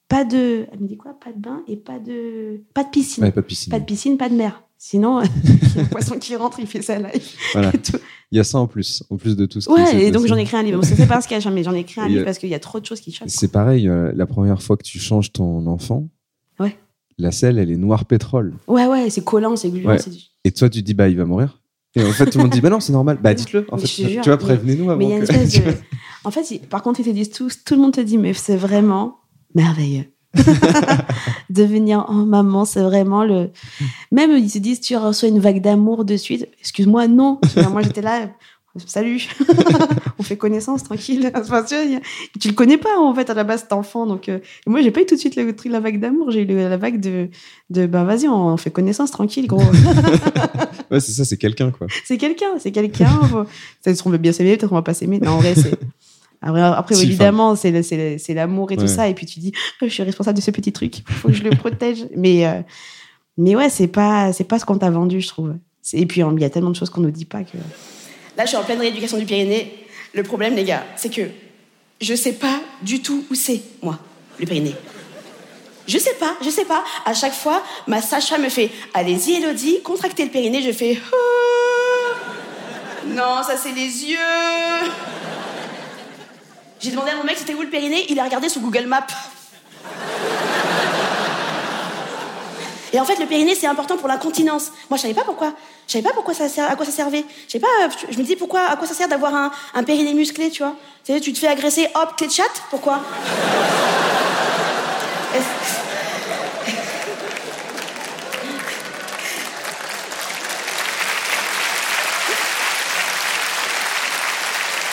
pas de. Elle me dit quoi? Pas de bain et pas de. Pas de piscine. Ouais, pas de piscine. Pas de piscine, pas de mer. Sinon, [laughs] un poisson qui rentre, il fait sa life. Voilà. Il y a ça en plus, en plus de tout ce qui Ouais, et donc j'en ai écrit un livre. Bon, ça, c'est pas un sketch, hein, mais j'en ai écrit un Et, livre euh, parce qu'il y a trop de choses qui choquent. C'est pareil, euh, la première fois que tu changes ton enfant, Ouais. la selle, elle est noire pétrole. Ouais, ouais, c'est collant, c'est gluant. Ouais. du- Et toi, tu te dis, bah, il va mourir. Et en fait, tout le monde dit, bah non, c'est normal. Bah, dites-le. En Mais fait, je te jure, tu vois, prévenez-nous avant Mais il y a une que- espèce [laughs] de. En fait, par contre, ils te disent tous, tout le monde te dit, mais c'est vraiment merveilleux. [laughs] Devenir en maman, c'est vraiment le. [laughs] Même ils se disent, tu reçois une vague d'amour de suite. Excuse-moi, non. Moi, j'étais là. [laughs] Salut, on fait connaissance tranquille. Enfin, tu, vois, y a- tu le connais pas en fait à la base cet enfant, donc euh, moi j'ai pas eu tout de suite le truc la vague d'amour, j'ai eu la vague de de ben vas-y on, on fait connaissance tranquille gros. Ouais, c'est ça, c'est quelqu'un, quoi. c'est quelqu'un, c'est quelqu'un. faut- Peut-être qu'on veut bien s'aimer, peut-être qu'on va pas s'aimer. Non, en vrai, c'est. Après, après, Si, évidemment, c'est le- c'est le- c'est l'amour et tout ça. Et puis tu dis, [laughs] je suis responsable de ce petit truc, faut que je le protège. [laughs] Mais, euh, mais ouais, c'est pas, c'est pas ce qu'on t'a vendu, je trouve. C'est- Et puis, il y a tellement de choses qu'on nous dit pas que. Là, je suis en pleine rééducation du Pyrénées. Le problème, les gars, c'est que je sais pas du tout où c'est, moi, le Pyrénées. Je sais pas, je sais pas. À chaque fois, ma sage-femme me fait Allez-y, Elodie, contractez le Pyrénées. Je fais. [laughs] Non, ça, c'est les yeux. J'ai demandé à mon mec c'était où le Pyrénées. Il a regardé sur Google Maps. Et en fait, le périnée, c'est important pour l'incontinence. Moi, je savais pas pourquoi. Je savais pas pourquoi ça sert, à quoi ça servait. Je sais pas, euh, je me dis pourquoi, à quoi ça sert d'avoir un, un périnée musclé, tu vois? Tu te fais agresser, hop, clé de pourquoi [laughs] Est-ce-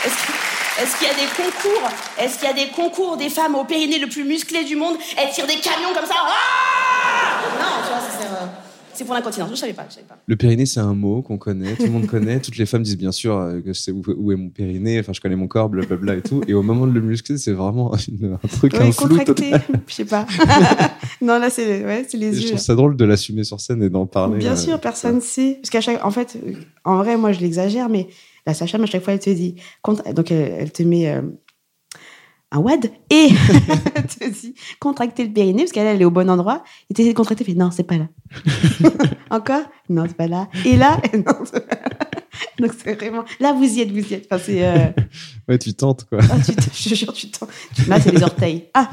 Est-ce que- est-ce qu'il y a des concours Est-ce qu'il y a des concours des femmes au périnée le plus musclé du monde? Elles tirent des camions comme ça Ah Non, tu vois, ça sert. euh, C'est pour l'incontinence. Je savais pas, je savais pas. Le périnée, c'est un mot qu'on connaît, tout le monde connaît. Toutes les femmes disent bien sûr euh, que je sais où, où est mon périnée, enfin je connais mon corps, blablabla et tout. Et au moment de le muscler, c'est vraiment [laughs] une- un truc, Ouais, un flou contracté. total. [laughs] Je sais pas. [laughs] non, là, c'est ouais, c'est les Et je yeux. trouve ça drôle de l'assumer sur scène et d'en parler. Bien euh, sûr, personne sait. Parce qu'à chaque, en fait, en vrai, moi, je l'exagère, mais la sage-femme, à chaque fois, elle te dit, donc elle, elle te met euh, un WAD et [laughs] elle te dit contracter le périnée parce qu'elle, elle est au bon endroit. Et tu essaies de contracter, elle fait non, c'est pas là. [laughs] Encore? Non, c'est pas là. Et là [laughs] Non, c'est pas là. Donc c'est vraiment. Là, vous y êtes, vous y êtes. Enfin, c'est. euh, Ouais, tu tentes quoi. ah, tu te- je te jure, tu t'en- tu- Là, c'est les orteils. Ah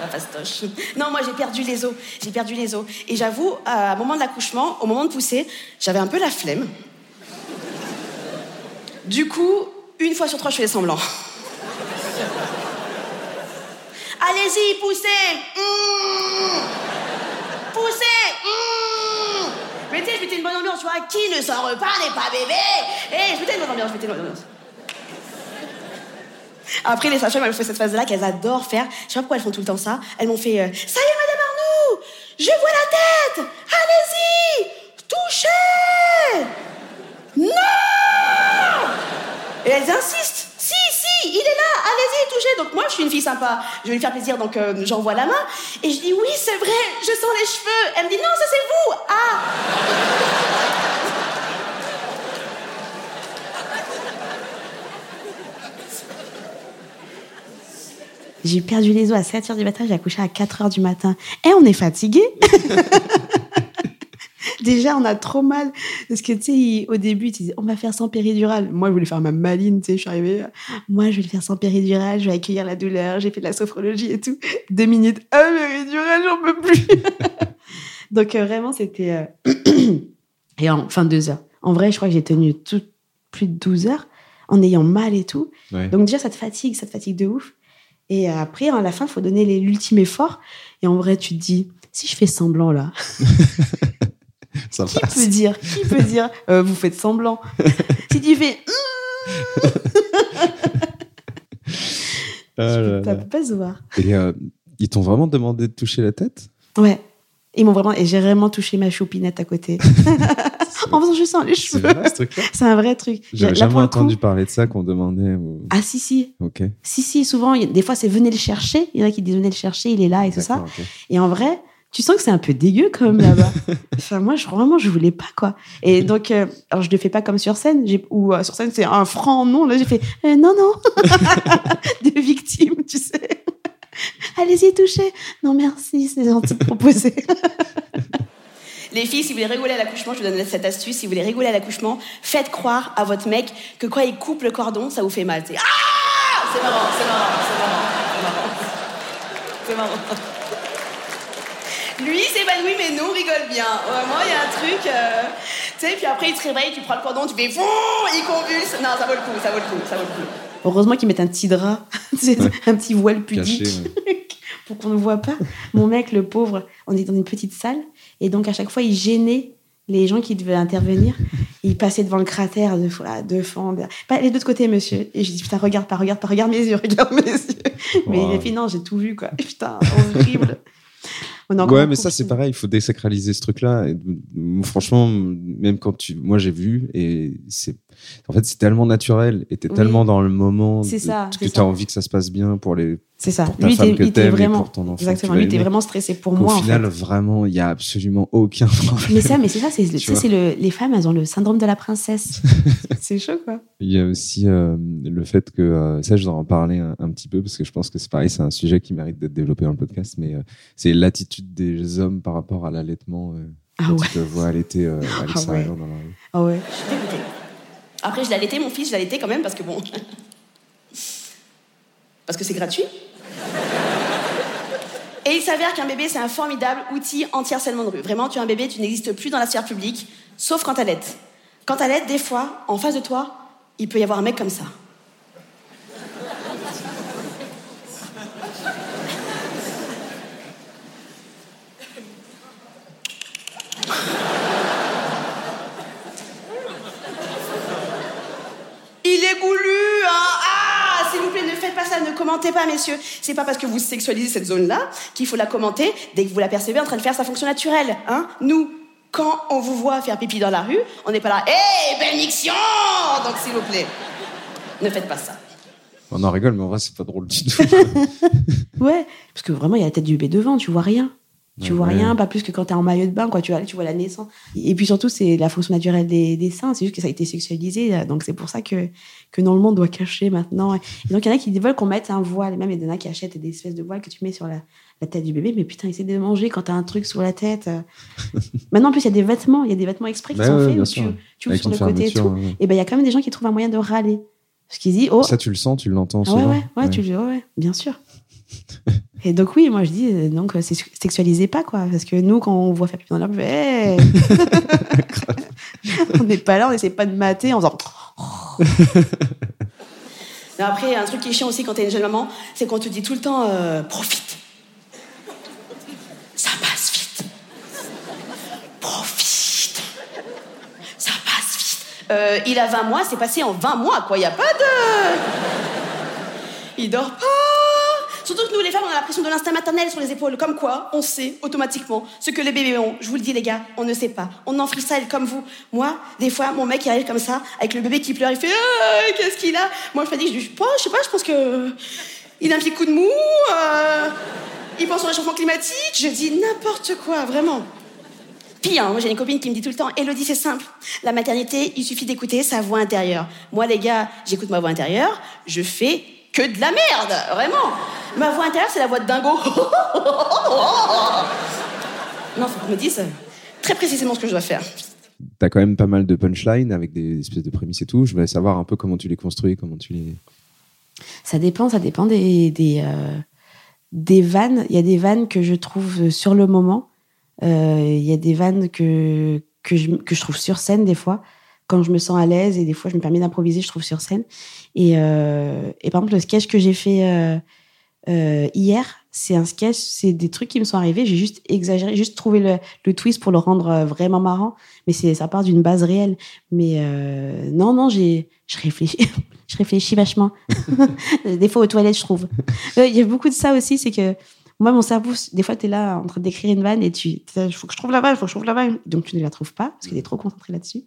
La fastoche. Non, moi j'ai perdu les os. J'ai perdu les os. Et j'avoue, à un moment de l'accouchement, au moment de pousser, j'avais un peu la flemme. Du coup, une fois sur trois, je faisais semblant. Allez-y, poussez Mmh. Poussez Mmh. Mais je mettais une bonne ambiance, tu vois. Qui ne sort pas n'est pas bébé Et je mettais une bonne ambiance, je mettais une bonne ambiance. Après, les sages-femmes, elles font cette phase-là qu'elles adorent faire. Je sais pas pourquoi elles font tout le temps ça. Elles m'ont fait euh, Ça y est, Madame Arnoux Je vois la tête Allez-y Touchez Non Et elles insistent Si, si, il est là Allez-y, touchez Donc moi, je suis une fille sympa. Je vais lui faire plaisir, donc euh, j'envoie la main. Et je dis Oui, c'est vrai, je sens les cheveux. Elle me dit Non, ça c'est vous Ah J'ai perdu les os à 7 h du matin, j'ai accouché à 4 h du matin. Et on est fatigué. [laughs] Déjà, on a trop mal. Parce que, tu sais, il- au début, tu disais, on va faire sans péridurale. Moi, je voulais faire ma maline, tu sais, je suis arrivée. Moi, je vais le faire sans péridurale, je vais accueillir la douleur, j'ai fait de la sophrologie et tout. Deux minutes, ah, péridurale, j'en peux plus. [laughs] Donc, euh, vraiment, c'était. euh, [clears throat] et en fin deux heures. En vrai, je crois que j'ai tenu tout, plus de 12 heures en ayant mal et tout. Ouais. Donc déjà, ça te fatigue, ça te fatigue de ouf. Et euh, après, à la fin, il faut donner l'ultime effort. Et en vrai, tu te dis, si je fais semblant là, [laughs] Ça qui passe. peut dire Qui peut [laughs] dire euh, Vous faites semblant. [laughs] si tu fais, Ah là ça peut pas se voir. Et euh, ils t'ont vraiment demandé de toucher la tête? Ouais. Ils m'ont vraiment, et j'ai vraiment touché ma choupinette à côté. [laughs] en faisant, je sens les C'est cheveux. vrai ce truc-là? C'est un vrai truc. J'avais jamais coup- entendu parler de ça qu'on demandait. ou- Ah si, si. Ok. Si, si, souvent, des fois, c'est venez le chercher. Il y en a qui disent venez le chercher, il est là et tout ça. Et en vrai, tu sens que c'est un peu dégueu quand même là-bas. [laughs] enfin, moi, je, vraiment, je voulais pas, quoi. Et donc, euh, alors je le fais pas comme sur scène, ou euh, sur scène, c'est un franc non. Là, j'ai fait euh, non, non. [laughs] [laughs] de victime, tu sais. Allez-y, touchez. Non, merci, c'est gentil de proposer. Les filles, si vous voulez rigoler à l'accouchement, je vous donne cette astuce. Si vous voulez rigoler à l'accouchement, faites croire à votre mec que quand il coupe le cordon, ça vous fait mal. C'est ah C'est marrant, c'est marrant, c'est marrant, c'est marrant. C'est marrant. Lui, c'est épanoui, mais nous, on rigole bien. Vraiment, il y a un truc. euh, Tu sais, puis après, il se réveille, tu prends le cordon, tu fais fou, il convulse. Non, ça vaut le coup, ça vaut le coup, ça vaut le coup. Heureusement qu'ils mettent un petit drap, [laughs] un petit voile pudique. Caché, [laughs] pour qu'on ne voit pas. Mon mec, le pauvre, on est dans une petite salle et donc à chaque fois, il gênait les gens qui devaient intervenir. Il passait devant le cratère deux fois, deux fois. Pas les deux de côté, monsieur. Et je dis putain, regarde pas, regarde pas, regarde mes yeux, [laughs] regarde mes yeux. Mais Wow. il a fait non, j'ai tout vu quoi. Putain, horrible. On Ouais, mais ça, c'est pareil, il faut désacraliser ce truc-là. Franchement, même quand tu. Moi, j'ai vu, et c'est. En fait, c'est tellement naturel, et t'es Oui. tellement dans le moment C'est de- ça, que c'est tu as ça. envie que ça se passe bien pour, les, C'est ça. pour ta Lui, femme était, que t'aimes et vraiment. pour ton enfant. Exactement. tu Lui, aimer. vraiment stressé pour moi. en final, fait. vraiment, il y a absolument aucun [laughs] problème. Mais ça, mais c'est ça, c'est, tu Tu vois. le, les femmes, elles ont le syndrome de la princesse. [laughs] c'est chaud, quoi. Il y a aussi euh, le fait que, euh, ça je dois en parler un, un petit peu parce que je pense que c'est pareil, c'est un sujet qui mérite d'être développé dans le podcast, mais euh, c'est l'attitude des hommes par rapport à l'allaitement. Euh, Ah quand ouais. ils te voient allaiter euh, [laughs] à Ah l'extérieur ouais. dans la rue. Ah ouais. Je suis dégoûtée. Après, je l'ai allaité, mon fils, je l'ai allaité quand même parce que bon. parce que c'est gratuit. Et il s'avère qu'un bébé, c'est un formidable outil anti-harcèlement de rue. Vraiment, tu as un bébé, tu n'existes plus dans la sphère publique, sauf quand t'allaites. Quand t'allaites, des fois, en face de toi, il peut y avoir un mec comme ça. Il est goulu, hein ne commentez pas, messieurs. C'est pas parce que vous sexualisez cette zone-là qu'il faut la commenter dès que vous la percevez en train de faire sa fonction naturelle. Hein Nous, quand on vous voit faire pipi dans la rue, on n'est pas là, hé, belle miction Donc, s'il vous plaît, ne faites pas ça. On en rigole, mais en vrai, c'est pas drôle du tout. [laughs] Ouais, parce que vraiment, il y a la tête du bébé devant, tu vois rien. Tu vois ouais. rien, pas plus que quand t'es en maillot de bain, quoi. Tu vois, tu vois la naissance. Et puis surtout, c'est la fonction naturelle des, des seins. C'est juste que ça a été sexualisé. euh, Donc c'est pour ça que, que monde, on doit cacher maintenant. Et donc il y en a qui veulent qu'on mette un voile. Et même il y en a qui achètent des espèces de voiles que tu mets sur la, la tête du bébé. Mais putain, essaie de manger quand t'as un truc sur la tête. euh. [laughs] maintenant, en plus, il y a des vêtements. Il y a des vêtements exprès qui Bah sont ouais, faits où tu, tu ouvres sur le côté et tout. ouais. Et ben il y a quand même des gens qui trouvent un moyen de râler. Parce qu'ils disent, oh, Ça, tu le sens, tu l'entends ah ouais, ouais, ouais, tu le ouais, ouais, bien sûr. Et donc, oui, moi je dis, euh, donc, euh, sexualisez pas, quoi. Parce que nous, quand on voit faire pipi dans fait, Hey [laughs] [laughs] on n'est pas là, on essaie pas de mater en faisant. [laughs] Après, un truc qui est chiant aussi quand t'es une jeune maman, c'est qu'on te dit tout le temps euh, profite. Ça passe vite. Profite. Ça passe vite. Euh, il a 20 mois, c'est passé en 20 mois, quoi. Il a pas de. Il dort pas. Surtout que nous, les femmes, on a la pression de l'instinct maternel sur les épaules. Comme quoi, on sait automatiquement ce que les bébés ont. Je vous le dis, les gars, on ne sait pas. On en freestyle comme vous. Moi, des fois, mon mec, il arrive comme ça, avec le bébé qui pleure, il fait Ah, Qu'est-ce qu'il a? Moi, je dis, je pas, je sais pas, je pense que. Il a un petit coup de mou. euh, il pense au réchauffement climatique. Je dis n'importe quoi, vraiment. Pire, hein, moi j'ai une copine qui me dit tout le temps Elodie, c'est simple. La maternité, il suffit d'écouter sa voix intérieure. Moi, les gars, j'écoute ma voix intérieure, je fais que de la merde, vraiment. Ma voix intérieure, c'est la voix de dingo. [laughs] non, faut qu'on me dise très précisément ce que je dois faire. T'as quand même pas mal de punchlines avec des espèces de prémices et tout. Je voulais savoir un peu comment tu les construis, comment tu les. Ça dépend, ça dépend des, des, euh, des vannes. Il y a des vannes que je trouve sur le moment. Euh, Il y a des vannes que, que, je, que je trouve sur scène des fois, quand je me sens à l'aise. Et des fois, je me permets d'improviser, je trouve sur scène. Et, euh, par exemple, le sketch que j'ai fait euh, euh, hier, c'est un sketch, c'est des trucs qui me sont arrivés. J'ai juste exagéré, juste trouvé le, twist pour le rendre vraiment marrant. Mais c'est ça part d'une base réelle. Mais non, non, j'ai, je réfléchis, [laughs] je réfléchis vachement. [laughs] des fois aux toilettes, je trouve. Il y a beaucoup de ça aussi, c'est que moi, mon cerveau, des fois, tu es là en train d'écrire une vanne et tu, il faut que je trouve la vanne, il faut que je trouve la vanne. Donc, tu ne la trouves pas parce que tu es trop concentré là-dessus.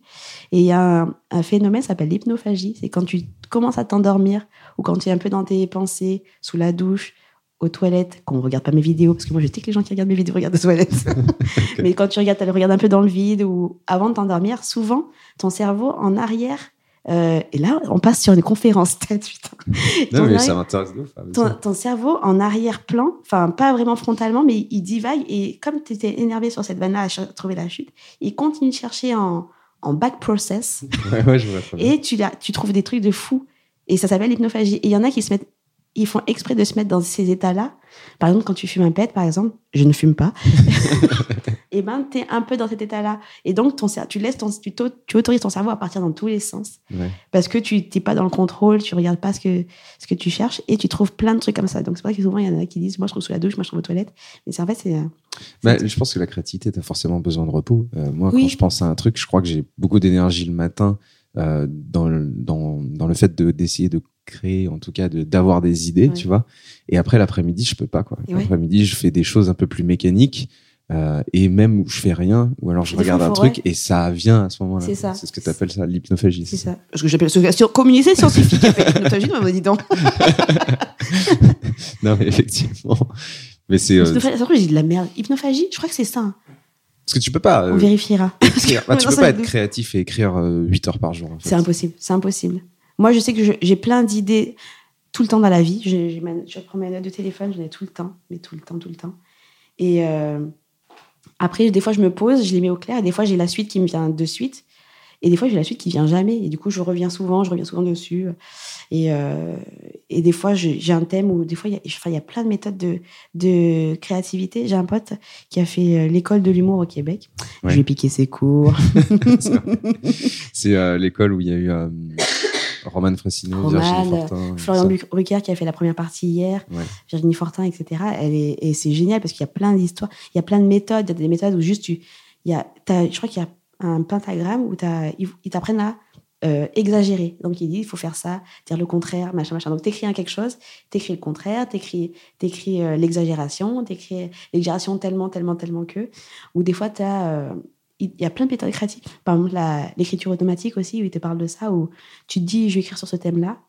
Et il y a un, un phénomène, ça s'appelle l'hypnophagie. C'est quand tu commences à t'endormir ou quand tu es un peu dans tes pensées, sous la douche, aux toilettes, quand on regarde pas mes vidéos, parce que moi, je sais que les gens qui regardent mes vidéos regardent aux toilettes. [laughs] Mais quand tu regardes, tu regardes un peu dans le vide ou avant de t'endormir, souvent, ton cerveau en arrière, euh, et là, on passe sur une conférence [laughs] tête, putain. Non, mais ça m'intéresse de ouf. vas-y. ton, ton cerveau en arrière-plan, enfin pas vraiment frontalement, mais il divague et comme tu étais énervé sur cette vanne-là à trouver la chute, il continue de chercher en, en back process [laughs] Ouais, ouais, je vois et tu, la- tu trouves des trucs de fou. Et ça s'appelle l'hypnophagie. Et il y en a qui se mettent, ils font exprès de se mettre dans ces états-là. Par exemple, quand tu fumes un pet, par exemple, je ne fume pas. [laughs] et ben, tu es un peu dans cet état-là. Et donc, ton, tu laisses ton, tu, tu autorises ton cerveau à partir dans tous les sens Ouais. parce que tu n'es pas dans le contrôle, tu regardes pas ce que, ce que tu cherches et tu trouves plein de trucs comme ça. Donc c'est pour ça que souvent il y en a qui disent moi je trouve sous la douche, moi je trouve aux toilettes. Mais c'est en fait c'est. euh, Bah, je pense que la créativité, t'as forcément besoin de repos. Euh, moi, Oui. quand je pense à un truc, je crois que j'ai beaucoup d'énergie le matin euh, dans, le, dans, dans le fait de- d'essayer de créer, en tout cas, de- d'avoir des idées, Ouais. tu vois. Et après, l'après-midi, je peux pas, quoi. Ouais. L'après-midi, je fais des choses un peu plus mécaniques. euh, et même où je fais rien, ou alors je regarde un truc et ça vient à ce moment-là. C'est ça. C'est ce que tu appelles ça l'hypnophagie. c'est ça. Parce que j'appelle ce communiquer scientifique appelle l'hypnophagie, [laughs] mais dis donc. [laughs] Non, mais effectivement. Mais c'est. euh, j'ai dit de la merde. Hypnophagie, je crois que c'est ça. hein. parce que tu peux pas. euh, On vérifiera. écrire- bah, tu Non, peux pas être doute. créatif et écrire euh, 8 heures par jour. en fait. C'est impossible. C'est impossible. Moi, je sais que j'ai plein d'idées tout le temps dans la vie. Je, prends mes notes de téléphone, j'en ai tout le temps, mais tout le temps, tout le temps. Et euh, après, des fois, je me pose, je les mets au clair. Et des fois, j'ai la suite qui me vient de suite. Et des fois, j'ai la suite qui vient jamais. Et du coup, je reviens souvent, je reviens souvent dessus. Et, euh, et des fois, j'ai un thème où des fois, il y, a- enfin, y a plein de méthodes de, de créativité. J'ai un pote qui a fait euh, l'école de l'humour au Québec. Ouais. Je lui ai piqué ses cours. [laughs] C'est euh, l'école où il y a eu Roman Frassino, Roman, Virginie Fortin. Florian ça. Buc- Rucker qui a fait la première partie hier, Ouais. Virginie Fortin, etc. Elle est, et c'est génial parce qu'il y a plein d'histoires, il y a plein de méthodes. Il y a des méthodes où juste tu. Il y a, t'as- je crois qu'il y a un pentagramme où t'as- ils ils t'apprennent à euh, exagérer. Donc, il dit, il faut faire ça, dire le contraire, machin, machin. Donc, t'écris un quelque chose, t'écris le contraire, t'écris, t'écris euh, l'exagération, t'écris l'exagération tellement, tellement, tellement que. Ou des fois, t'as... Euh, il y a plein de méthodes créatives. Par exemple, l'écriture automatique aussi, où il te parle de ça, où tu te dis, je vais écrire sur ce thème-là,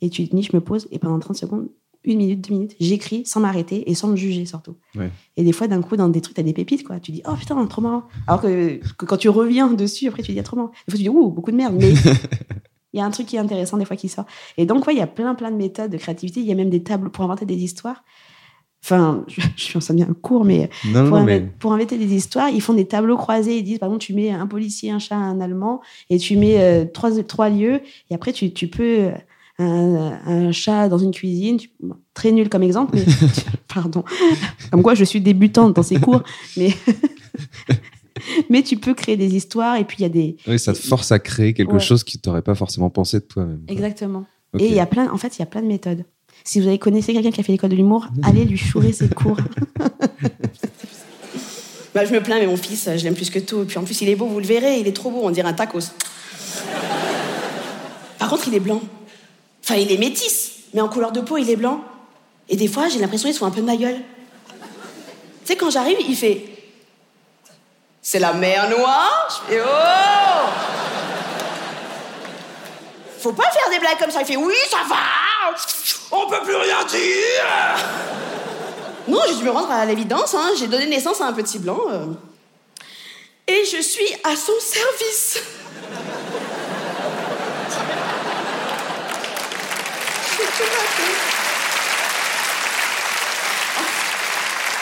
et tu te dis, je me pose, et pendant 30 secondes, une minute, deux minutes, j'écris sans m'arrêter et sans me juger surtout. Ouais. Et des fois, d'un coup, dans des trucs, t'as des pépites, quoi. Tu dis, oh putain, trop marrant. Alors que, que quand tu reviens dessus, après, tu dis, ah, trop marrant. Des fois, tu dis, ouh, beaucoup de merde. Mais [laughs] il y a un truc qui est intéressant des fois qui sort. Et donc, ouais, il y a plein, plein de méthodes de créativité. Il y a même des tables pour inventer des histoires. Enfin, je, je suis en train de bien court, mais Non, pour, non, mais pour inventer des histoires, ils font des tableaux croisés. Ils disent, par exemple, tu mets un policier, un chat, un allemand, et tu mets euh, trois, trois lieux, et après, tu, tu peux. euh, Un, un chat dans une cuisine, tu- bon, très nul comme exemple, mais [laughs] pardon. Comme quoi, je suis débutante dans ces cours, mais [laughs] mais tu peux créer des histoires et puis il y a des oui, ça te force à créer quelque Ouais. chose que tu n'aurais pas forcément pensé de toi-même. exactement. Et il y a plein, en fait, il y a plein de méthodes. Si vous avez connaissez quelqu'un qui a fait l'école de l'humour, allez lui chourer ses cours. [laughs] Bah, je me plains, mais mon fils, je l'aime plus que tout. Et puis en plus, il est beau, vous le verrez, il est trop beau, on dirait un tacos. Par contre, il est blanc. Enfin, il est métis, mais en couleur de peau, il est blanc. Et des fois, j'ai l'impression qu'il se fout un peu de ma gueule. Tu sais, quand j'arrive, il fait C'est la mer Noire Je fais Oh Faut pas faire des blagues comme ça. Il fait Oui, ça va On peut plus rien dire [laughs] non, j'ai dû me rendre à l'évidence. Hein. J'ai donné naissance à un petit blanc. euh. Et je suis à son service. [laughs]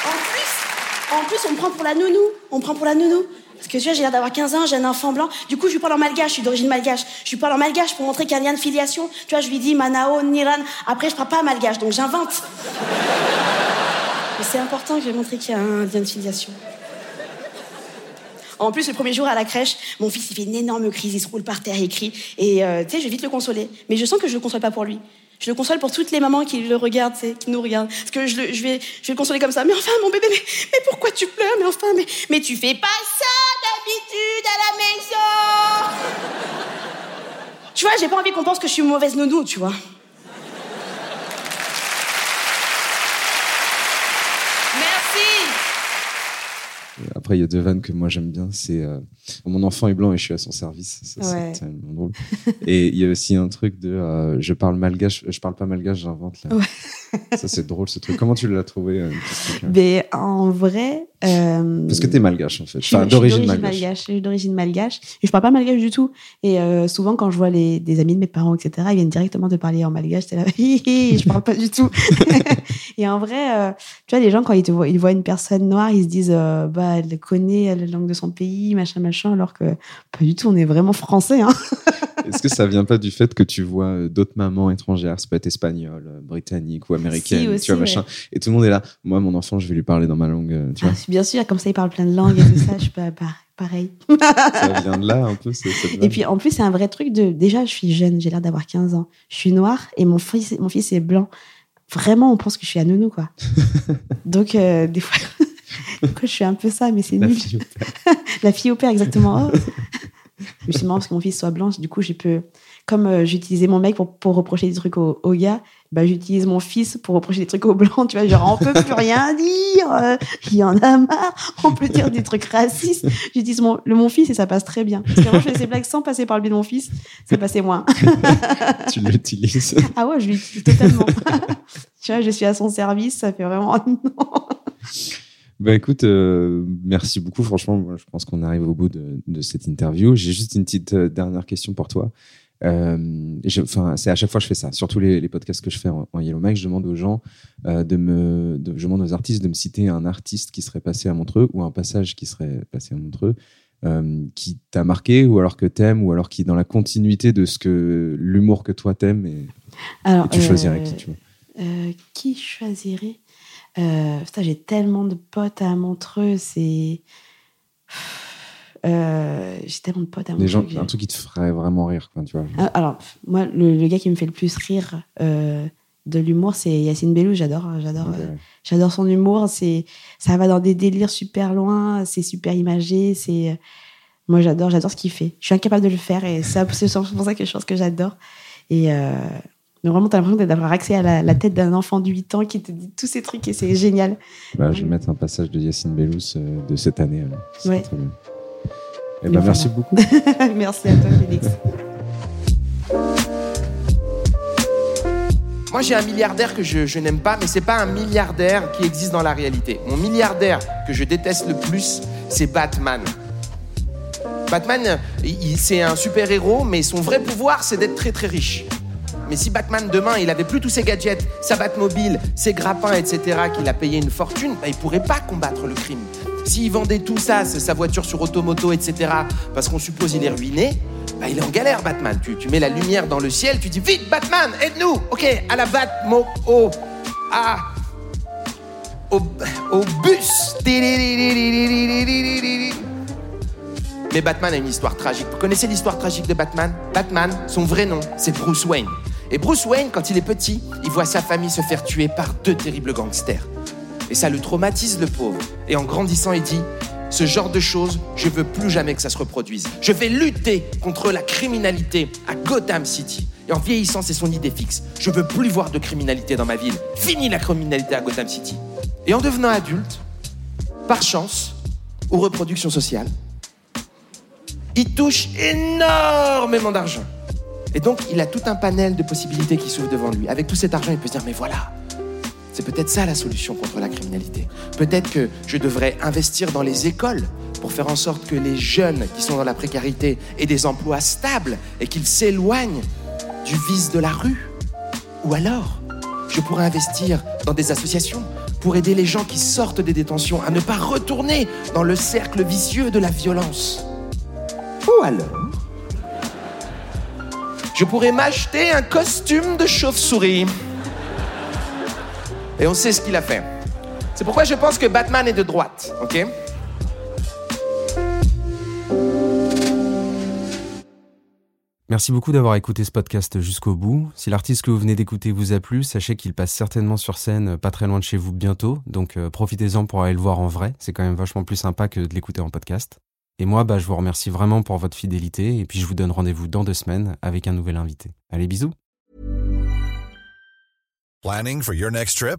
En plus, en plus, on me prend pour la nounou. On me prend pour la nounou. Parce que tu vois, j'ai l'air d'avoir 15 ans, j'ai un enfant blanc. Du coup, je lui parle en malgache, je suis d'origine malgache. Je lui parle en malgache pour montrer qu'il y a un lien de filiation. Tu vois, je lui dis Manao, Niran. Après, je parle pas malgache, donc j'invente. Mais c'est important que je montre qu'il y a un lien de filiation. En plus, le premier jour à la crèche, mon fils, il fait une énorme crise, il se roule par terre, il crie. Et euh, tu sais, je vais vite le consoler. Mais je sens que je le console pas pour lui. Je le console pour toutes les mamans qui le regardent, qui nous regardent. Parce que je, vais, je vais le consoler comme ça. Mais enfin, mon bébé, mais, pourquoi tu pleures Mais enfin, mais, mais tu fais pas ça d'habitude à la maison Tu vois, j'ai pas envie qu'on pense que je suis mauvaise nounou, tu vois. Merci Après, il y a deux vannes que moi j'aime bien. C'est euh, mon enfant est blanc et je suis à son service. Ça, c'est tellement drôle. [laughs] et il y a aussi un truc de euh, je parle malgache, je parle pas malgache, j'invente. Ça c'est drôle ce truc. Comment tu l'as trouvé euh, ce truc-là? Mais en vrai. Euh, Parce que t'es malgache en fait. Enfin, d'origine malgache. Je suis d'origine malgache. Et je parle pas malgache du tout. Et euh, souvent, quand je vois les, des amis de mes parents, etc., ils viennent directement te parler en malgache. T'es là, [laughs] je parle pas du tout. [laughs] et en vrai, euh, tu vois, les gens, quand ils, te voient, ils voient une personne noire, ils se disent, bah, elle connaît la langue de son pays, machin, machin, alors que pas du tout, on est vraiment français. Hein. [laughs] Est-ce que ça vient pas du fait que tu vois d'autres mamans étrangères, ça peut être espagnole, britannique ou américaine, aussi, tu vois, ouais. machin, et tout le monde est là. Moi, mon enfant, je vais lui parler dans ma langue, tu vois. Bien sûr, comme ça, ils parlent plein de langues et tout ça. Je suis pas pas- pareil. [laughs] ça vient de là un peu. c'est- Et puis en plus, c'est un vrai truc de. Déjà, je suis jeune, j'ai l'air d'avoir 15 ans. Je suis noire et mon fils, mon fils est blanc. Vraiment, on pense que je suis à nounou, quoi. [laughs] Donc, euh, des fois, [laughs] je suis un peu ça, mais c'est La nul. fille au père. La fille au père, exactement. Oh. Mais c'est marrant parce que mon fils soit blanc, du coup, j'ai peux. Comme euh, j'utilisais mon mec pour, pour reprocher des trucs au, au gars, bah, j'utilise mon fils pour reprocher des trucs aux blancs, tu vois, genre, on peut plus rien dire, euh, il y en a marre, on peut dire des trucs racistes. J'utilise mon, le mon fils et ça passe très bien. Parce qu'avant, je faisais ces blagues sans passer par le biais de mon fils, ça passait moins. [laughs] tu l'utilises. Ah ouais, je l'utilise totalement. [laughs] tu vois, je suis à son service, ça fait vraiment non. Bah écoute, euh, merci beaucoup. Franchement, moi, je pense qu'on arrive au bout de, de cette interview. J'ai juste une petite euh, dernière question pour toi. Euh, Enfin, c'est à chaque fois que je fais ça. Surtout les, les podcasts que je fais en, en Yellow Mic, je demande aux gens euh, de me, de- je demande aux artistes de me citer un artiste qui serait passé à Montreux ou un passage qui serait passé à Montreux. euh, qui t'a marqué ou alors que t'aimes ou alors qui est dans la continuité de ce que l'humour que toi t'aimes et, Alors, et tu choisirais euh, qui tu vois? Euh, qui choisirait J'ai tellement de potes à Montreux, c'est. Euh, j'ai tellement de potes à. Des gens, un truc qui te ferait vraiment rire, quoi, tu vois. Ah, Alors, moi, le, le gars qui me fait le plus rire euh, de l'humour, c'est Yacine Bellou. J'adore, j'adore, Ok, euh, j'adore son humour. C'est, ça va dans des délires super loin. C'est super imagé. C'est, Moi, j'adore, j'adore ce qu'il fait. Je suis incapable de le faire et c'est pour ça que je pense que j'adore. Et mais vraiment, t'as l'impression d'avoir accès à la, tête d'un enfant de 8 ans qui te dit tous ces trucs et c'est génial. Bah, je vais mettre un passage de Yacine Bellous de cette année. Ouais. Très bien. Eh ben, merci beaucoup. [laughs] merci à toi, Félix. Moi, j'ai un milliardaire que je, je n'aime pas, mais c'est pas un milliardaire qui existe dans la réalité. Mon milliardaire que je déteste le plus, c'est Batman. Batman, c'est un super-héros, mais son vrai pouvoir, c'est d'être très très riche. Mais si Batman demain, il avait plus tous ses gadgets, sa Batmobile, ses grappins, etc., qu'il a payé une fortune, bah, il pourrait pas combattre le crime. S'il vendait tout ça, sa voiture sur automoto, etc., parce qu'on suppose il est ruiné, bah, il est en galère, Batman. Tu, tu mets la lumière dans le ciel, tu dis vite, Batman, aide-nous Ok, à la Batmo, au, à, au, au bus. Mais Batman a une histoire tragique. Vous connaissez l'histoire tragique de Batman? Batman, son vrai nom, c'est Bruce Wayne. Et Bruce Wayne, quand il est petit, il voit sa famille se faire tuer par deux terribles gangsters. Et ça le traumatise, le pauvre. Et en grandissant, il dit ce genre de choses, je veux plus jamais que ça se reproduise. Je vais lutter contre la criminalité à Gotham City. Et en vieillissant, c'est son idée fixe. Je veux plus voir de criminalité dans ma ville. Fini la criminalité à Gotham City. Et en devenant adulte, par chance ou reproduction sociale, il touche énormément d'argent. Et donc, il a tout un panel de possibilités qui s'ouvrent devant lui. Avec tout cet argent, il peut se dire, mais voilà, c'est peut-être ça la solution contre la criminalité. Peut-être que je devrais investir dans les écoles pour faire en sorte que les jeunes qui sont dans la précarité aient des emplois stables et qu'ils s'éloignent du vice de la rue. Ou alors, je pourrais investir dans des associations pour aider les gens qui sortent des détentions à ne pas retourner dans le cercle vicieux de la violence. Ou alors, je pourrais m'acheter un costume de chauve-souris. Et on sait ce qu'il a fait. C'est pourquoi je pense que Batman est de droite, ok? Merci beaucoup d'avoir écouté ce podcast jusqu'au bout. Si l'artiste que vous venez d'écouter vous a plu, sachez qu'il passe certainement sur scène pas très loin de chez vous bientôt, donc euh, profitez-en pour aller le voir en vrai, c'est quand même vachement plus sympa que de l'écouter en podcast. Et moi, bah, je vous remercie vraiment pour votre fidélité, et puis je vous donne rendez-vous dans deux semaines avec un nouvel invité. Allez, bisous Planning for your next trip?